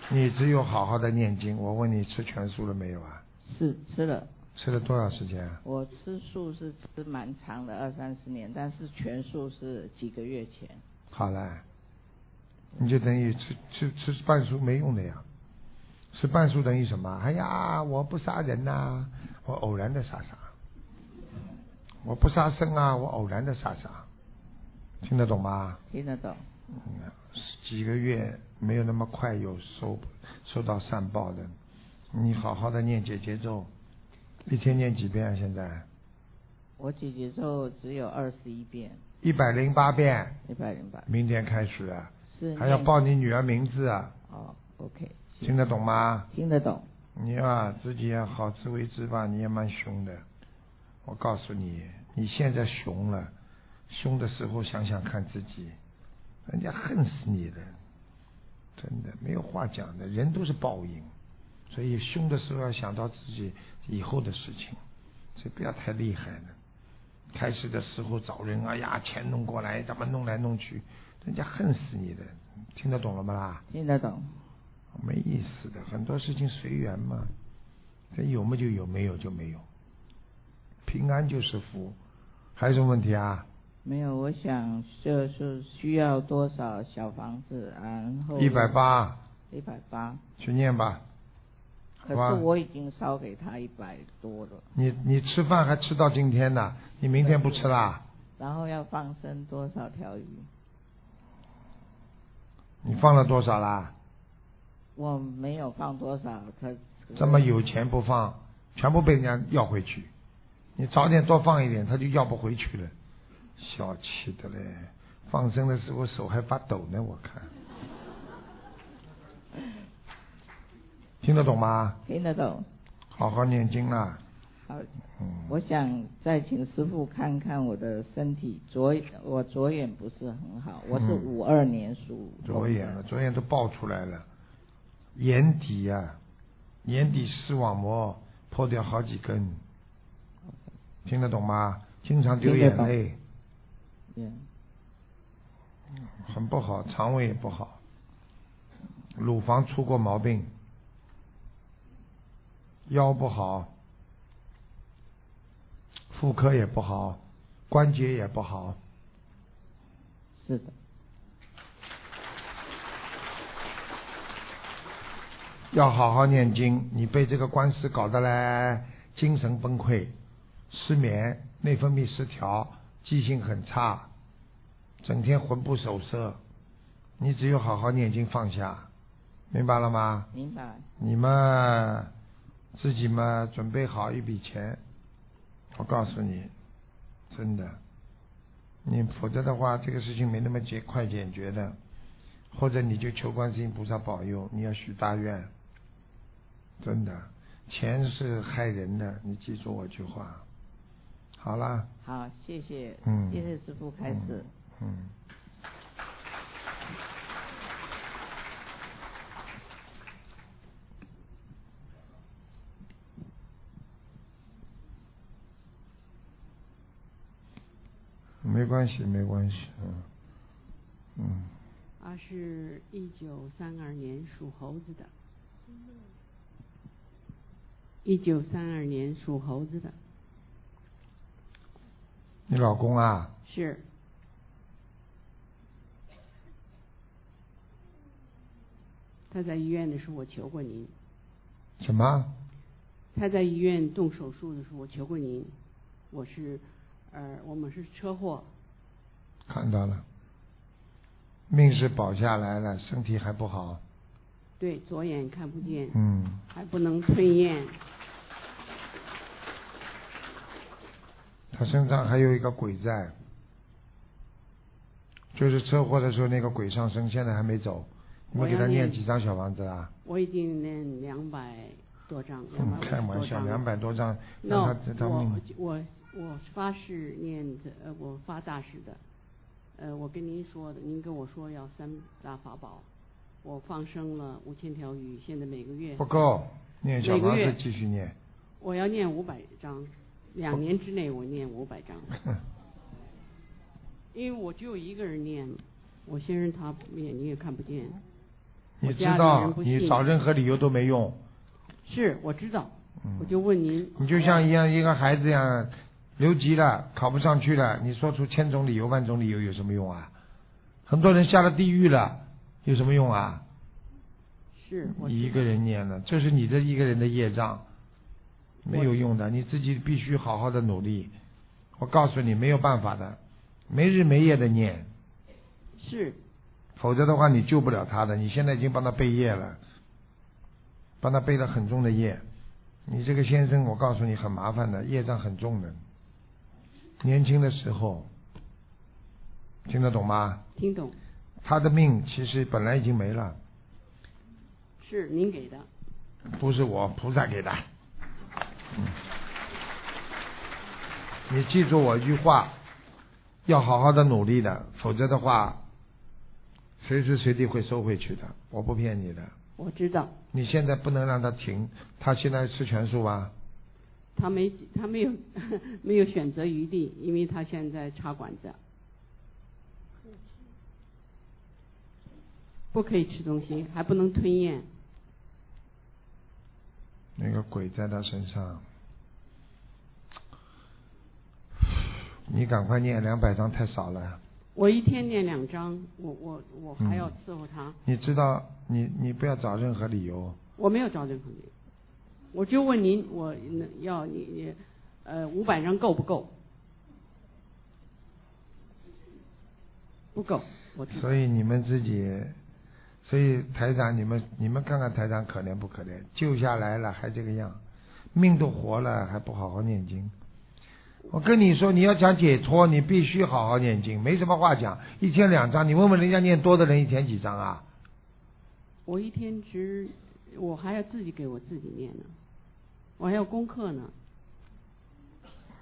你只有好好的念经。我问你吃全素了没有啊？是吃了。吃了多少时间啊？我吃素是吃蛮长的，二三十年，但是全素是几个月前。好了，你就等于吃吃吃半素没用的呀。吃半素等于什么？哎呀，我不杀人呐，我偶然的杀杀。我不杀生啊，我偶然的杀杀。听得懂吗？听得懂。嗯几个月没有那么快有收收到善报的，你好好的念姐姐咒，一天念几遍啊？现在？我姐姐咒只有二十一遍。一百零八遍。一百零八。明天开始啊。是。还要报你女儿名字啊。哦，OK。听得懂吗？听得懂。你啊，自己要好自为之吧，你也蛮凶的。我告诉你，你现在凶了，凶的时候想想看自己。人家恨死你了，真的没有话讲的，人都是报应，所以凶的时候要想到自己以后的事情，所以不要太厉害了。开始的时候找人，哎呀，钱弄过来，怎么弄来弄去，人家恨死你的，听得懂了吗啦？听得懂。没意思的，很多事情随缘嘛，这有么就有，没有就没有。平安就是福，还有什么问题啊？没有，我想就是需要多少小房子，然后一百八，一百八，去念吧。可是我已经烧给他一百多了。你你吃饭还吃到今天呢？你明天不吃啦？然后要放生多少条鱼？你放了多少啦？我没有放多少，他这么有钱不放，全部被人家要回去。你早点多放一点，他就要不回去了。小气的嘞，放生的时候手还发抖呢，我看。<laughs> 听得懂吗？听得懂。好好念经啦。好，我想再请师傅看看我的身体，左我左眼不是很好，我是五二年属。左眼了，左眼都爆出来了，眼底呀，眼底视网膜破掉好几根，听得懂吗？经常流眼泪。嗯。很不好，肠胃也不好，乳房出过毛病。腰不好，妇科也不好，关节也不好。是的。要好好念经，你被这个官司搞得嘞，精神崩溃，失眠，内分泌失调，记性很差，整天魂不守舍。你只有好好念经放下，明白了吗？明白。你们。自己嘛，准备好一笔钱，我告诉你，真的，你否则的话，这个事情没那么解快解决的，或者你就求观世音菩萨保佑，你要许大愿，真的，钱是害人的，你记住我句话，好啦。好，谢谢，嗯，谢谢师傅开始，嗯。没关系，没关系，嗯，嗯。他是一九三二年属猴子的，一九三二年属猴子的。你老公啊？是。他在医院的时候，我求过您。什么？他在医院动手术的时候，我求过您。我是。呃，我们是车祸，看到了，命是保下来了，身体还不好。对，左眼看不见，嗯，还不能吞咽。他身上还有一个鬼在，就是车祸的时候那个鬼上身，现在还没走。你们给他念几张小房子啊？我已经念两百多张，两百多张。开玩笑，两百多张，让他这张命。我。我发誓念的，呃，我发大誓的，呃，我跟您说的，您跟我说要三大法宝，我放生了五千条鱼，现在每个月不够，念小房子继续念。我要念五百张，两年之内我念五百张。<laughs> 因为我只有一个人念，我先生他眼睛也看不见。你知道，你找任何理由都没用。是，我知道，我就问您。你就像一样一个孩子一样。留级了，考不上去了，你说出千种理由万种理由有什么用啊？很多人下了地狱了，有什么用啊？是，你一个人念了，这是你的一个人的业障，没有用的，你自己必须好好的努力。我告诉你，没有办法的，没日没夜的念。是。否则的话，你救不了他的。你现在已经帮他背业了，帮他背了很重的业。你这个先生，我告诉你很麻烦的，业障很重的。年轻的时候，听得懂吗？听懂。他的命其实本来已经没了。是您给的。不是我，菩萨给的。你记住我一句话，要好好的努力的，否则的话，随时随地会收回去的，我不骗你的。我知道。你现在不能让他停，他现在吃全素吧？他没，他没有 <laughs> 没有选择余地，因为他现在插管子，不可以吃东西，还不能吞咽。那个鬼在他身上，你赶快念两百张，太少了。我一天念两张，我我我还要伺候他。你知道，你你不要找任何理由。我没有找任何理由，我就问您，我要你你呃五百张够不够？不够，我。所以你们自己，所以台长，你们你们看看台长可怜不可怜？救下来了还这个样，命都活了还不好好念经。我跟你说，你要想解脱，你必须好好念经，没什么话讲。一天两章，你问问人家念多的人一天几章啊？我一天只，我还要自己给我自己念呢，我还要功课呢。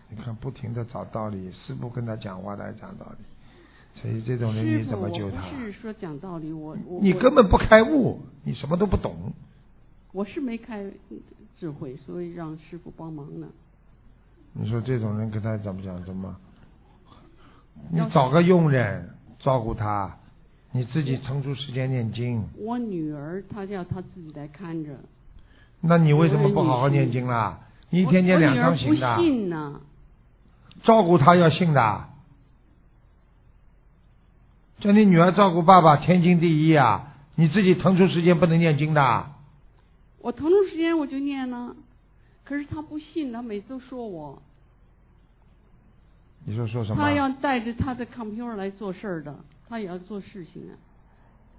你看，不停的找道理，师傅跟他讲话，他还讲道理，所以这种人你怎么救他？不是说讲道理，我我你根本不开悟，你什么都不懂。我是没开智慧，所以让师傅帮忙呢。你说这种人跟他怎么讲？怎么？你找个佣人照顾他，你自己腾出时间念经。我女儿她叫她自己来看着。那你为什么不好好念经啦？你一天念两张行的。不信呢。照顾他要信的，叫你女儿照顾爸爸，天经地义啊！你自己腾出时间不能念经的。我腾出时间我就念了。可是他不信，他每次都说我。你说说什么？他要带着他的 computer 来做事儿的，他也要做事情啊。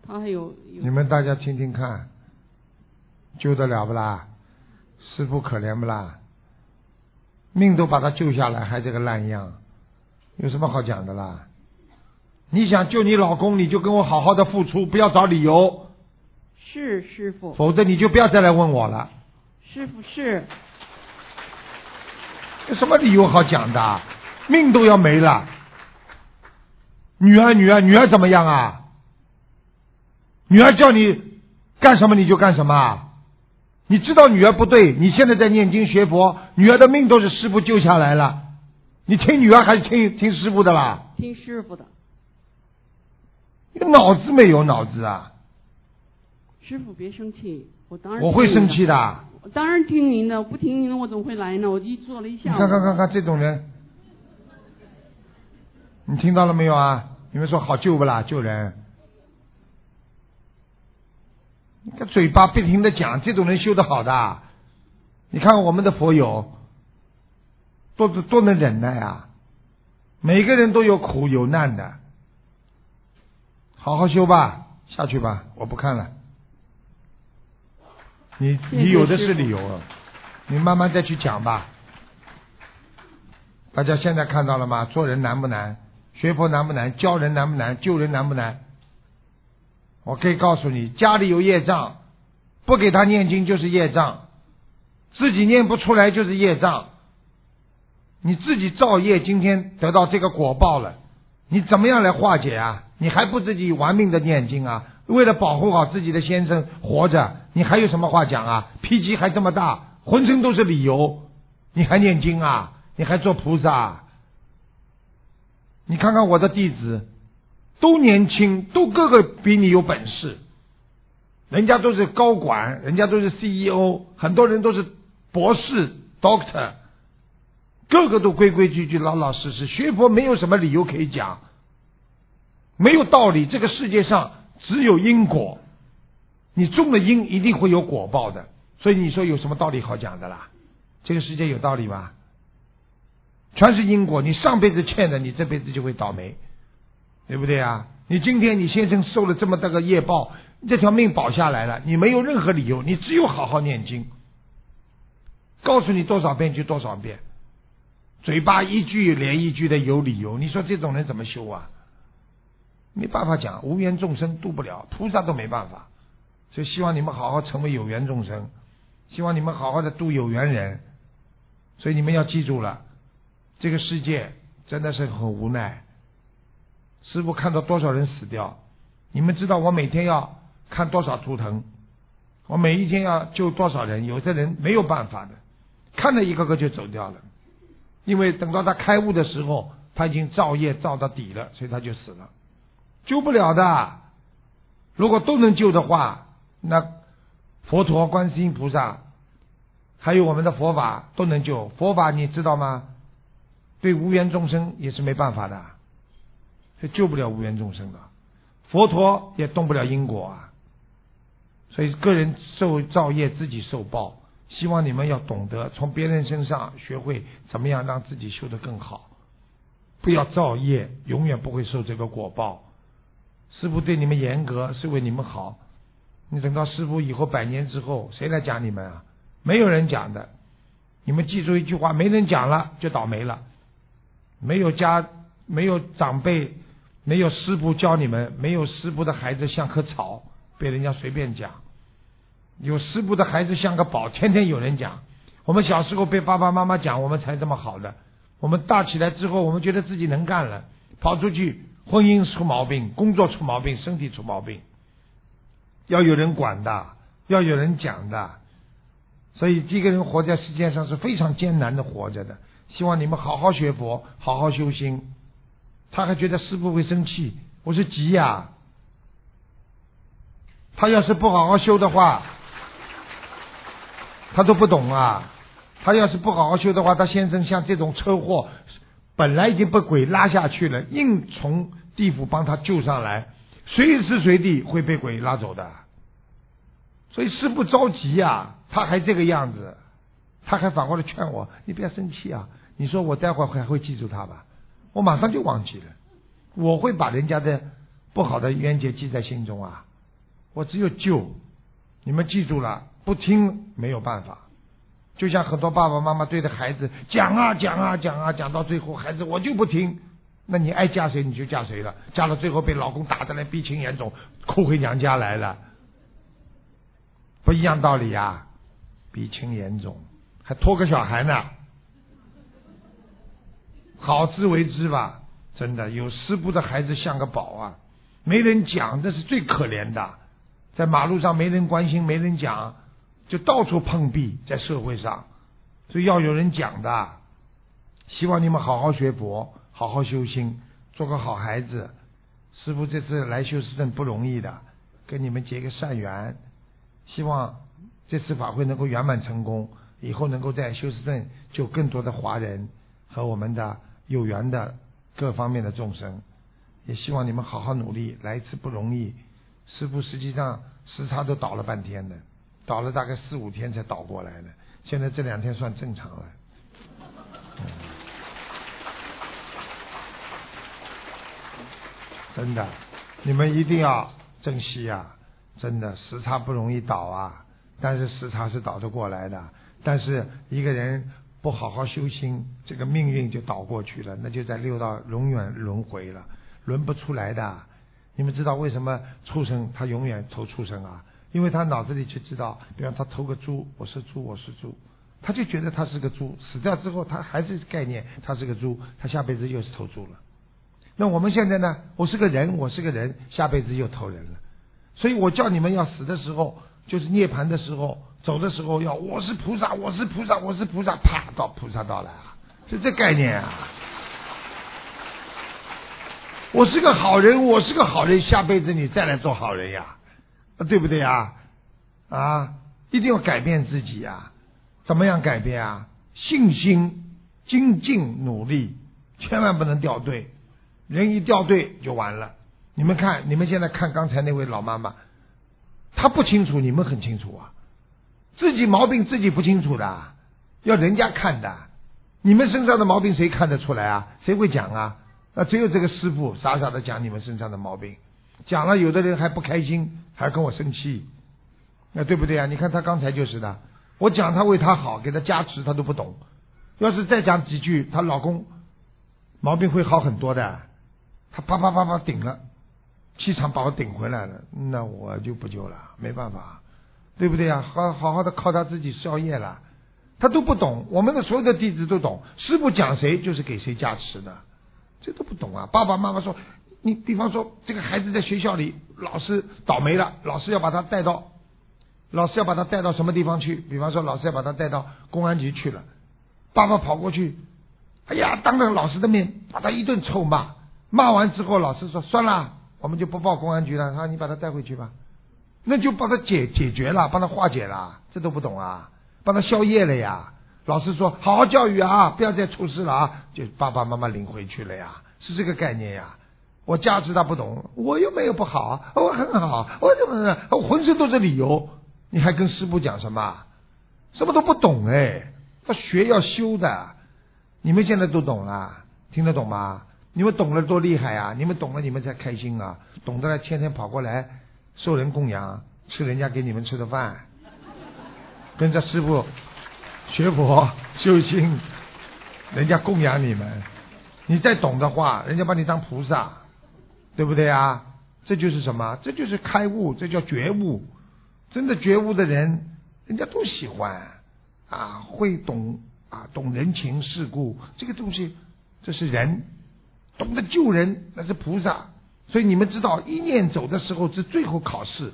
他还有。你们大家听听看，救得了不啦？师傅可怜不啦？命都把他救下来，还这个烂样，有什么好讲的啦？你想救你老公，你就跟我好好的付出，不要找理由。是师傅。否则你就不要再来问我了。师傅是。有什么理由好讲的？命都要没了，女儿女儿女儿怎么样啊？女儿叫你干什么你就干什么，你知道女儿不对，你现在在念经学佛，女儿的命都是师傅救下来了，你听女儿还是听听师傅的啦？听师傅的。你脑子没有脑子啊？师傅别生气，我当然我会生气的。我当然听您的，不听您的我怎么会来呢？我一坐了一下午。看看看看这种人，你听到了没有啊？你们说好救不啦？救人，你看嘴巴不停的讲，这种人修的好的。你看我们的佛友，多多能忍耐啊！每个人都有苦有难的，好好修吧，下去吧，我不看了。你你有的是理由，你慢慢再去讲吧。大家现在看到了吗？做人难不难？学佛难不难？教人难不难？救人难不难？我可以告诉你，家里有业障，不给他念经就是业障，自己念不出来就是业障。你自己造业，今天得到这个果报了，你怎么样来化解啊？你还不自己玩命的念经啊？为了保护好自己的先生活着。你还有什么话讲啊？脾气还这么大，浑身都是理由，你还念经啊？你还做菩萨？你看看我的弟子，都年轻，都个个比你有本事，人家都是高管，人家都是 CEO，很多人都是博士 Doctor，个个都规规矩矩、老老实实，学佛没有什么理由可以讲，没有道理。这个世界上只有因果。你种了因，一定会有果报的。所以你说有什么道理好讲的啦？这个世界有道理吗？全是因果。你上辈子欠的，你这辈子就会倒霉，对不对啊？你今天你先生受了这么大个业报，这条命保下来了，你没有任何理由，你只有好好念经。告诉你多少遍就多少遍，嘴巴一句连一句的有理由。你说这种人怎么修啊？没办法讲，无缘众生渡不了，菩萨都没办法。所以希望你们好好成为有缘众生，希望你们好好的度有缘人。所以你们要记住了，这个世界真的是很无奈。师傅看到多少人死掉，你们知道我每天要看多少图腾？我每一天要救多少人？有的人没有办法的，看了一个个就走掉了，因为等到他开悟的时候，他已经造业造到底了，所以他就死了，救不了的。如果都能救的话，那佛陀、观世音菩萨，还有我们的佛法都能救。佛法你知道吗？对无缘众生也是没办法的，是救不了无缘众生的。佛陀也动不了因果啊，所以个人受造业自己受报。希望你们要懂得从别人身上学会怎么样让自己修得更好，不要造业，永远不会受这个果报。师傅对你们严格是为你们好，你等到师傅以后百年之后，谁来讲你们啊？没有人讲的。你们记住一句话：没人讲了就倒霉了。没有家，没有长辈。没有师傅教你们，没有师傅的孩子像棵草，被人家随便讲；有师傅的孩子像个宝，天天有人讲。我们小时候被爸爸妈妈讲，我们才这么好的。我们大起来之后，我们觉得自己能干了，跑出去，婚姻出毛病，工作出毛病，身体出毛病，要有人管的，要有人讲的。所以，一个人活在世界上是非常艰难的活着的。希望你们好好学佛，好好修心。他还觉得师傅会生气，我说急呀。他要是不好好修的话，他都不懂啊。他要是不好好修的话，他先生像这种车祸，本来已经被鬼拉下去了，硬从地府帮他救上来，随时随地会被鬼拉走的。所以师傅着急呀，他还这个样子，他还反过来劝我：“你不要生气啊，你说我待会儿还会记住他吧。”我马上就忘记了，我会把人家的不好的冤结记在心中啊！我只有救，你们记住了，不听没有办法。就像很多爸爸妈妈对着孩子讲啊讲啊讲啊讲到最后，孩子我就不听，那你爱嫁谁你就嫁谁了，嫁到最后被老公打的来鼻青眼肿，哭回娘家来了，不一样道理呀，鼻青眼肿还拖个小孩呢。好自为之吧，真的有师傅的孩子像个宝啊，没人讲，这是最可怜的。在马路上没人关心，没人讲，就到处碰壁，在社会上，所以要有人讲的。希望你们好好学佛，好好修心，做个好孩子。师傅这次来修斯镇不容易的，跟你们结个善缘，希望这次法会能够圆满成功，以后能够在修斯镇救更多的华人和我们的。有缘的各方面的众生，也希望你们好好努力。来一次不容易，师傅实际上时差都倒了半天的，倒了大概四五天才倒过来的。现在这两天算正常了。真的，你们一定要珍惜啊！真的时差不容易倒啊，但是时差是倒得过来的。但是一个人。不好好修心，这个命运就倒过去了，那就在六道永远轮回了，轮不出来的。你们知道为什么畜生他永远投畜生啊？因为他脑子里就知道，比方他投个猪，我是猪，我是猪，他就觉得他是个猪，死掉之后他还是概念，他是个猪，他下辈子又是投猪了。那我们现在呢？我是个人，我是个人，下辈子又投人了。所以我叫你们要死的时候，就是涅槃的时候。走的时候要我是菩萨，我是菩萨，我是菩萨，啪到菩萨到了，是这概念啊！我是个好人，我是个好人，下辈子你再来做好人呀，对不对呀？啊，一定要改变自己呀！怎么样改变啊？信心、精进、努力，千万不能掉队。人一掉队就完了。你们看，你们现在看刚才那位老妈妈，她不清楚，你们很清楚啊。自己毛病自己不清楚的，要人家看的。你们身上的毛病谁看得出来啊？谁会讲啊？那只有这个师傅傻傻的讲你们身上的毛病，讲了有的人还不开心，还跟我生气，那对不对啊？你看他刚才就是的，我讲他为他好，给他加持，他都不懂。要是再讲几句，她老公毛病会好很多的。他啪啪啪啪顶了，气场把我顶回来了，那我就不救了，没办法。对不对呀？好好好的靠他自己消业了，他都不懂。我们的所有的弟子都懂，师傅讲谁就是给谁加持的，这都不懂啊！爸爸妈妈说你比方说，这个孩子在学校里，老师倒霉了，老师要把他带到，老师要把他带到什么地方去？比方说，老师要把他带到公安局去了，爸爸跑过去，哎呀，当着老师的面把他一顿臭骂，骂完之后，老师说算了，我们就不报公安局了，他说你把他带回去吧，那就把他解解决了，帮他化解了，这都不懂啊，帮他消业了呀。老师说好好教育啊，不要再出事了啊，就爸爸妈妈领回去了呀，是这个概念呀。我价值他不懂，我又没有不好，我很好，我怎么我浑身都是理由，你还跟师傅讲什么？什么都不懂哎，要学要修的，你们现在都懂了，听得懂吗？你们懂了多厉害啊！你们懂了，你们才开心啊！懂得了，天天跑过来受人供养，吃人家给你们吃的饭，跟着师傅学佛修心，人家供养你们，你再懂的话，人家把你当菩萨。对不对啊？这就是什么？这就是开悟，这叫觉悟。真的觉悟的人，人家都喜欢啊，会懂啊，懂人情世故。这个东西，这是人懂得救人，那是菩萨。所以你们知道，一念走的时候是最后考试，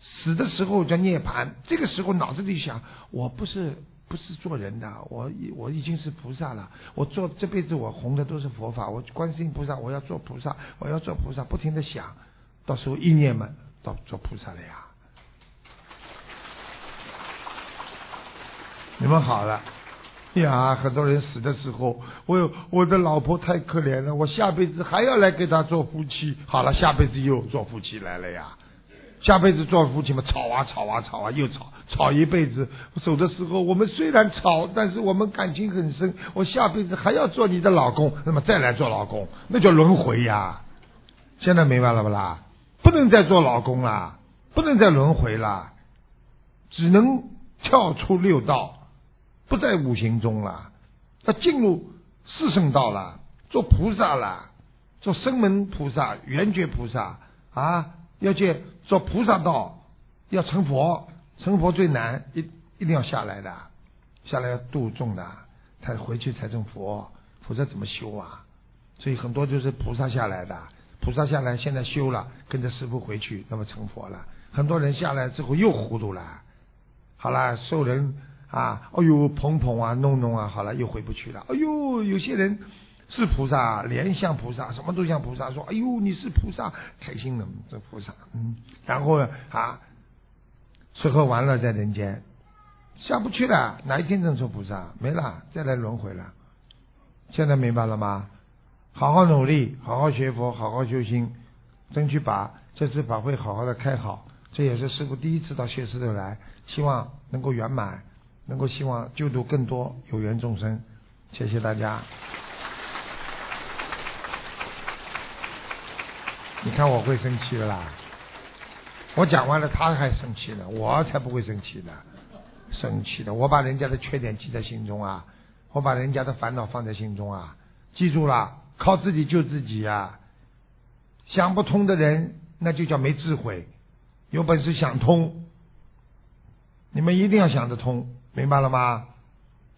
死的时候叫涅槃。这个时候脑子里想，我不是。不是做人的，我我已经是菩萨了。我做这辈子我弘的都是佛法，我观世音菩萨，我要做菩萨，我要做菩萨，不停的想，到时候一念嘛，到做菩萨了呀。你们好了呀！很多人死的时候，我我的老婆太可怜了，我下辈子还要来跟她做夫妻。好了，下辈子又做夫妻来了呀。下辈子做夫妻嘛，吵啊吵啊吵啊，又吵吵一辈子。走的时候，我们虽然吵，但是我们感情很深。我下辈子还要做你的老公，那么再来做老公，那叫轮回呀。现在明白了不啦？不能再做老公了，不能再轮回了，只能跳出六道，不在五行中了，要进入四圣道了，做菩萨了，做声门菩萨、圆觉菩萨啊。要去做菩萨道，要成佛，成佛最难，一一定要下来的，下来要度众的，才回去才成佛，否则怎么修啊？所以很多就是菩萨下来的，菩萨下来现在修了，跟着师傅回去，那么成佛了。很多人下来之后又糊涂了，好了，受人啊，哎呦捧捧啊，弄弄啊，好了又回不去了。哎呦，有些人。是菩萨，连像菩萨，什么都像菩萨。说：“哎呦，你是菩萨，开心了，这菩萨。”嗯，然后啊，吃喝玩乐在人间，下不去了。哪一天能做菩萨？没了，再来轮回了。现在明白了吗？好好努力，好好学佛，好好修心，争取把这次法会好好的开好。这也是师傅第一次到谢师的来，希望能够圆满，能够希望救度更多有缘众生。谢谢大家。你看我会生气的啦！我讲完了，他还生气呢，我才不会生气呢。生气的，我把人家的缺点记在心中啊，我把人家的烦恼放在心中啊。记住了，靠自己救自己啊！想不通的人，那就叫没智慧。有本事想通，你们一定要想得通，明白了吗？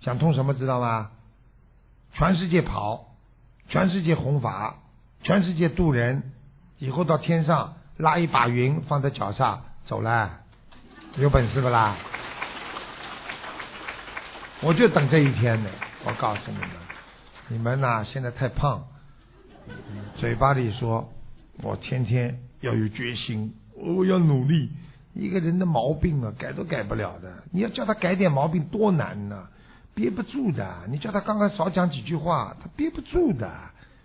想通什么知道吗？全世界跑，全世界弘法，全世界渡人。以后到天上拉一把云放在脚下走了，有本事不啦？我就等这一天呢。我告诉你们，你们呐现在太胖，嘴巴里说我天天要有决心，我要努力。一个人的毛病啊，改都改不了的。你要叫他改点毛病多难呢？憋不住的。你叫他刚刚少讲几句话，他憋不住的。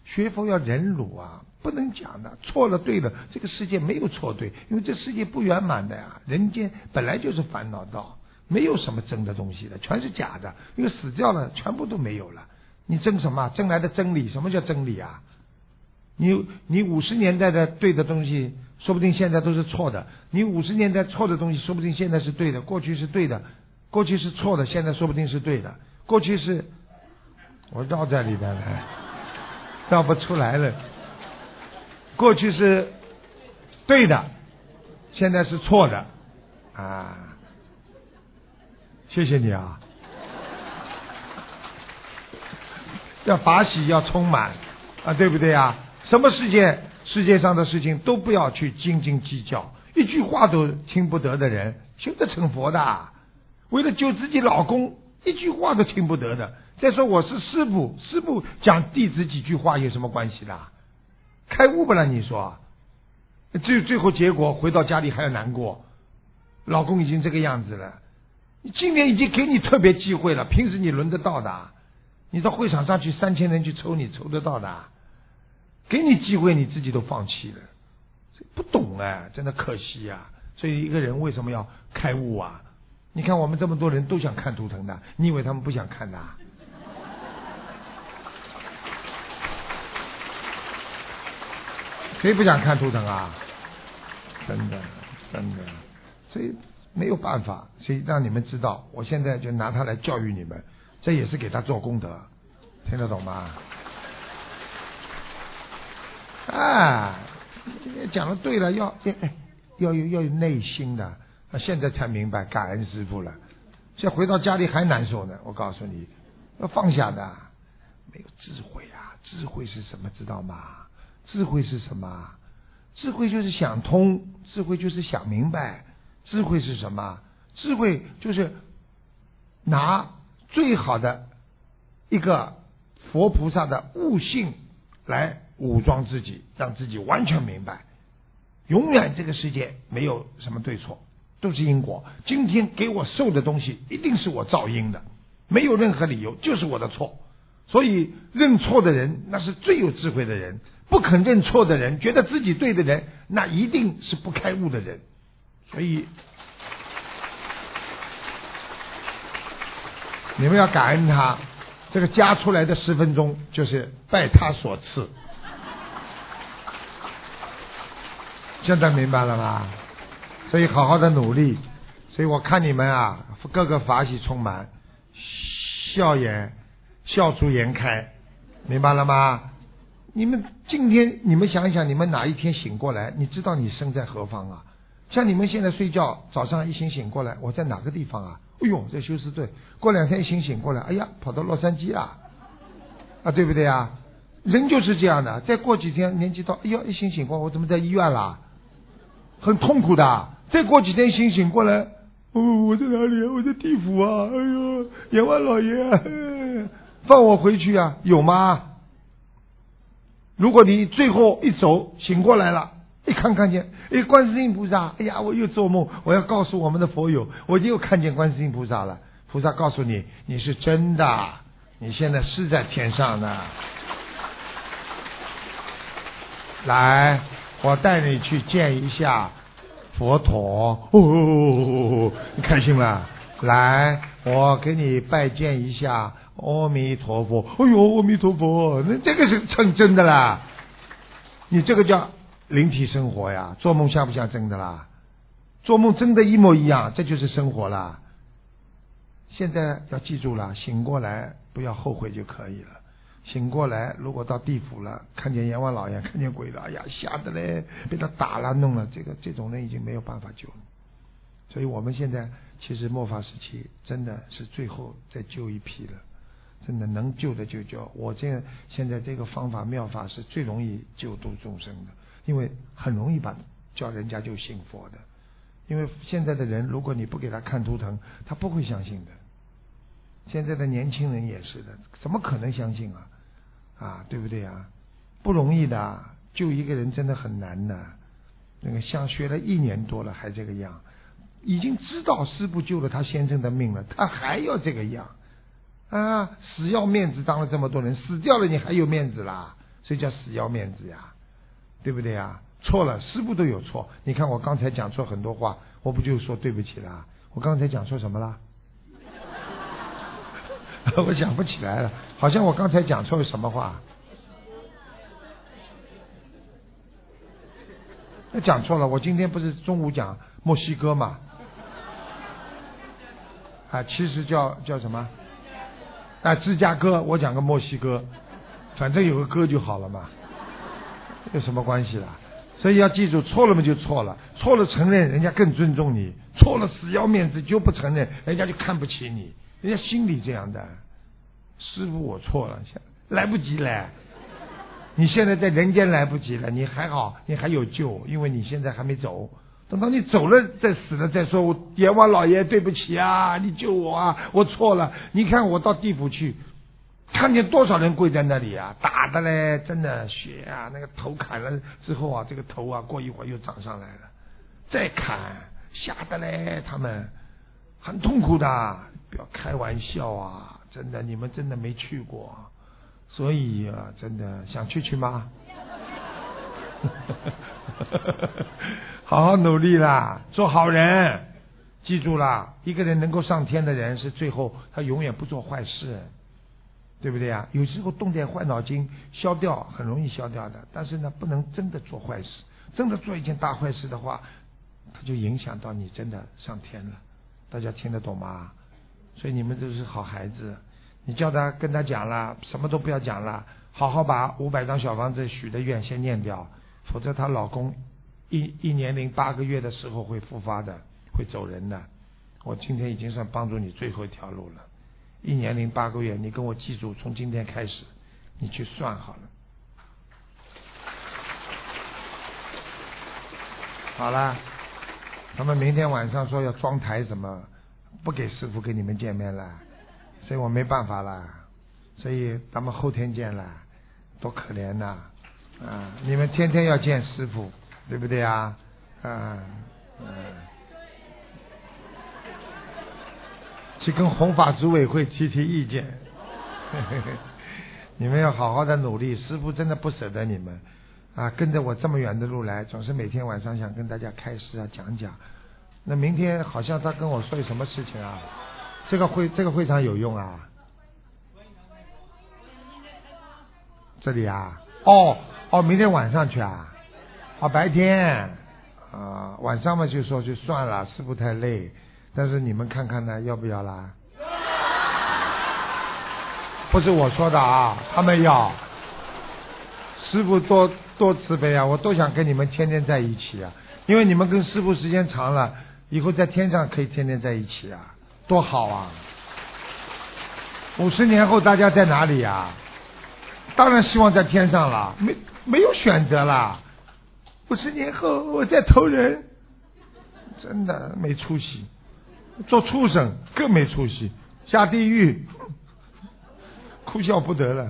学佛要忍辱啊。不能讲的，错了对了，这个世界没有错对，因为这世界不圆满的呀。人间本来就是烦恼道，没有什么真的东西的，全是假的。因为死掉了，全部都没有了。你争什么？争来的真理？什么叫真理啊？你你五十年代的对的东西，说不定现在都是错的。你五十年代错的东西，说不定现在是对的。过去是对的，过去是错的，现在说不定是对的。过去是，我绕在里边了，<laughs> 绕不出来了。过去是对的，现在是错的啊！谢谢你啊！要法喜要充满啊，对不对啊？什么世界世界上的事情都不要去斤斤计较，一句话都听不得的人，修得成佛的。为了救自己老公，一句话都听不得的。再说我是师傅，师傅讲弟子几句话有什么关系啦？开悟不了？你说，最最后结果回到家里还要难过，老公已经这个样子了。今年已经给你特别机会了，平时你轮得到的？你到会场上去，三千人去抽你，抽得到的？给你机会，你自己都放弃了，不懂哎，真的可惜呀。所以一个人为什么要开悟啊？你看我们这么多人都想看图腾的，你以为他们不想看的？谁不想看图腾啊？真的，真的，所以没有办法，所以让你们知道，我现在就拿它来教育你们，这也是给他做功德，听得懂吗？啊，讲的对了，要要有要有内心的，现在才明白感恩师傅了。现在回到家里还难受呢，我告诉你，要放下的，没有智慧啊，智慧是什么知道吗？智慧是什么？智慧就是想通，智慧就是想明白，智慧是什么？智慧就是拿最好的一个佛菩萨的悟性来。武装自己，让自己完全明白，永远这个世界没有什么对错，都是因果。今天给我受的东西，一定是我造因的，没有任何理由，就是我的错。所以认错的人，那是最有智慧的人；不肯认错的人，觉得自己对的人，那一定是不开悟的人。所以你们要感恩他，这个加出来的十分钟，就是拜他所赐。现在明白了吧？所以好好的努力。所以我看你们啊，个个法喜充满，笑颜笑逐颜开，明白了吗？你们今天你们想一想，你们哪一天醒过来，你知道你身在何方啊？像你们现在睡觉，早上一醒醒过来，我在哪个地方啊？哎呦，在休斯顿。过两天一醒醒过来，哎呀，跑到洛杉矶啊，啊，对不对啊？人就是这样的。再过几天年纪到，哎呦，一醒醒过，我怎么在医院啦？很痛苦的，再过几天醒醒过来，哦，我在哪里？我在地府啊！哎呦，阎王老爷，放我回去啊？有吗？如果你最后一走醒过来了，一看看见，哎，观世音菩萨，哎呀，我又做梦，我要告诉我们的佛友，我又看见观世音菩萨了。菩萨告诉你，你是真的，你现在是在天上呢。来。我带你去见一下佛陀，哦，你开心了？来，我给你拜见一下阿弥陀佛。哎呦，阿弥陀佛，那这个是成真的啦！你这个叫灵体生活呀，做梦像不像真的啦？做梦真的一模一样，这就是生活啦。现在要记住了，醒过来不要后悔就可以了。醒过来，如果到地府了，看见阎王老爷，看见鬼了，哎呀，吓得嘞，被他打了，弄了，这个这种人已经没有办法救了。所以我们现在其实末法时期真的是最后再救一批了，真的能救的就救。我这现在这个方法妙法是最容易救度众生的，因为很容易把叫人家就信佛的。因为现在的人，如果你不给他看图腾，他不会相信的。现在的年轻人也是的，怎么可能相信啊？啊，对不对啊？不容易的，救一个人真的很难的。那个像学了一年多了还这个样，已经知道师傅救了他先生的命了，他还要这个样啊！死要面子，当了这么多人，死掉了你还有面子啦？所以叫死要面子呀，对不对呀？错了，师傅都有错。你看我刚才讲错很多话，我不就说对不起啦？我刚才讲错什么了？<laughs> 我想不起来了，好像我刚才讲错了什么话？那讲错了，我今天不是中午讲墨西哥嘛？啊，其实叫叫什么？啊，芝加哥，我讲个墨西哥，反正有个哥就好了嘛，有什么关系啦？所以要记住，错了嘛就错了，错了承认，人家更尊重你；错了死要面子就不承认，人家就看不起你。人家心里这样的，师傅我错了，来不及了，你现在在人间来不及了，你还好，你还有救，因为你现在还没走。等到你走了再死了再说，我阎王老爷对不起啊，你救我啊，我错了。你看我到地府去，看见多少人跪在那里啊，打的嘞，真的血啊，那个头砍了之后啊，这个头啊过一会儿又长上来了，再砍，吓得嘞，他们。很痛苦的，不要开玩笑啊，真的，你们真的没去过。所以啊，真的想去去吗？<laughs> 好好努力啦，做好人。记住啦，一个人能够上天的人，是最后他永远不做坏事，对不对啊？有时候动点坏脑筋，消掉很容易消掉的。但是呢，不能真的做坏事。真的做一件大坏事的话，他就影响到你真的上天了。大家听得懂吗？所以你们都是好孩子。你叫他跟他讲了，什么都不要讲了，好好把五百张小房子许的愿先念掉，否则她老公一一年零八个月的时候会复发的，会走人的。我今天已经算帮助你最后一条路了，一年零八个月，你跟我记住，从今天开始，你去算好了。好了，他们明天晚上说要装台什么，不给师傅跟你们见面了。所以我没办法了，所以咱们后天见了，多可怜呐！啊，你们天天要见师傅，对不对啊？啊，嗯，去跟弘法组委会提提意见。<laughs> 你们要好好的努力，师傅真的不舍得你们啊！跟着我这么远的路来，总是每天晚上想跟大家开示啊，讲讲。那明天好像他跟我说什么事情啊？这个会这个会场有用啊？这里啊？哦哦，明天晚上去啊？哦，白天啊，晚上嘛就说就算了，师傅太累。但是你们看看呢，要不要啦？不是我说的啊，他们要。师傅多多慈悲啊，我都想跟你们天天在一起啊，因为你们跟师傅时间长了，以后在天上可以天天在一起啊。多好啊！五十年后大家在哪里呀？当然希望在天上了，没没有选择了。五十年后我在投人，真的没出息。做畜生更没出息，下地狱，哭笑不得了。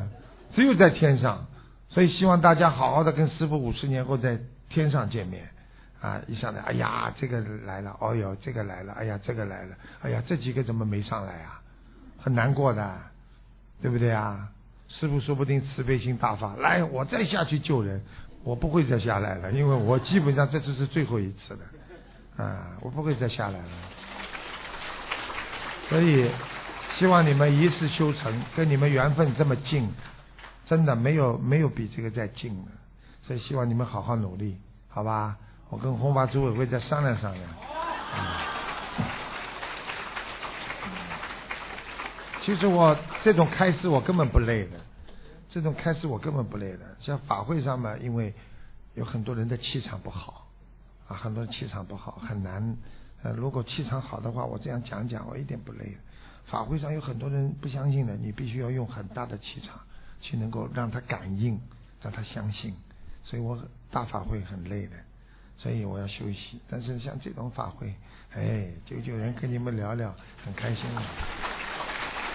只有在天上，所以希望大家好好的跟师傅五十年后在天上见面。啊！一上来，哎呀，这个来了，哦哟，这个来了，哎呀，这个来了，哎呀，这几个怎么没上来啊？很难过的，对不对啊？师傅说不定慈悲心大发，来，我再下去救人，我不会再下来了，因为我基本上这次是最后一次了，啊，我不会再下来了。所以，希望你们一世修成，跟你们缘分这么近，真的没有没有比这个再近了。所以，希望你们好好努力，好吧？我跟红法组委会再商量商量。其实我这种开示我根本不累的，这种开示我根本不累的。像法会上嘛，因为有很多人的气场不好，啊，很多人气场不好，很难。呃，如果气场好的话，我这样讲讲，我一点不累。法会上有很多人不相信的，你必须要用很大的气场去能够让他感应，让他相信。所以我大法会很累的。所以我要休息，但是像这种法会，哎，九九人，跟你们聊聊，很开心。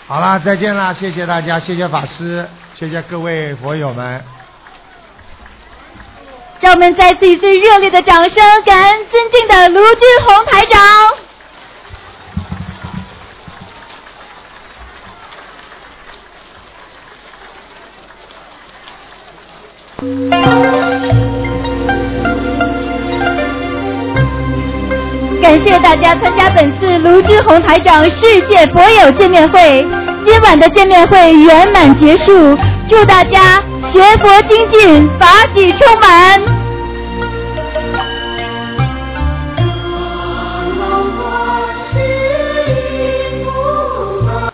好了，再见啦，谢谢大家，谢谢法师，谢谢各位佛友们。让我们再次以最热烈的掌声，感恩尊敬的卢俊宏台长。感谢大家参加本次卢志红台长世界博友见面会，今晚的见面会圆满结束，祝大家学佛精进，法喜充满。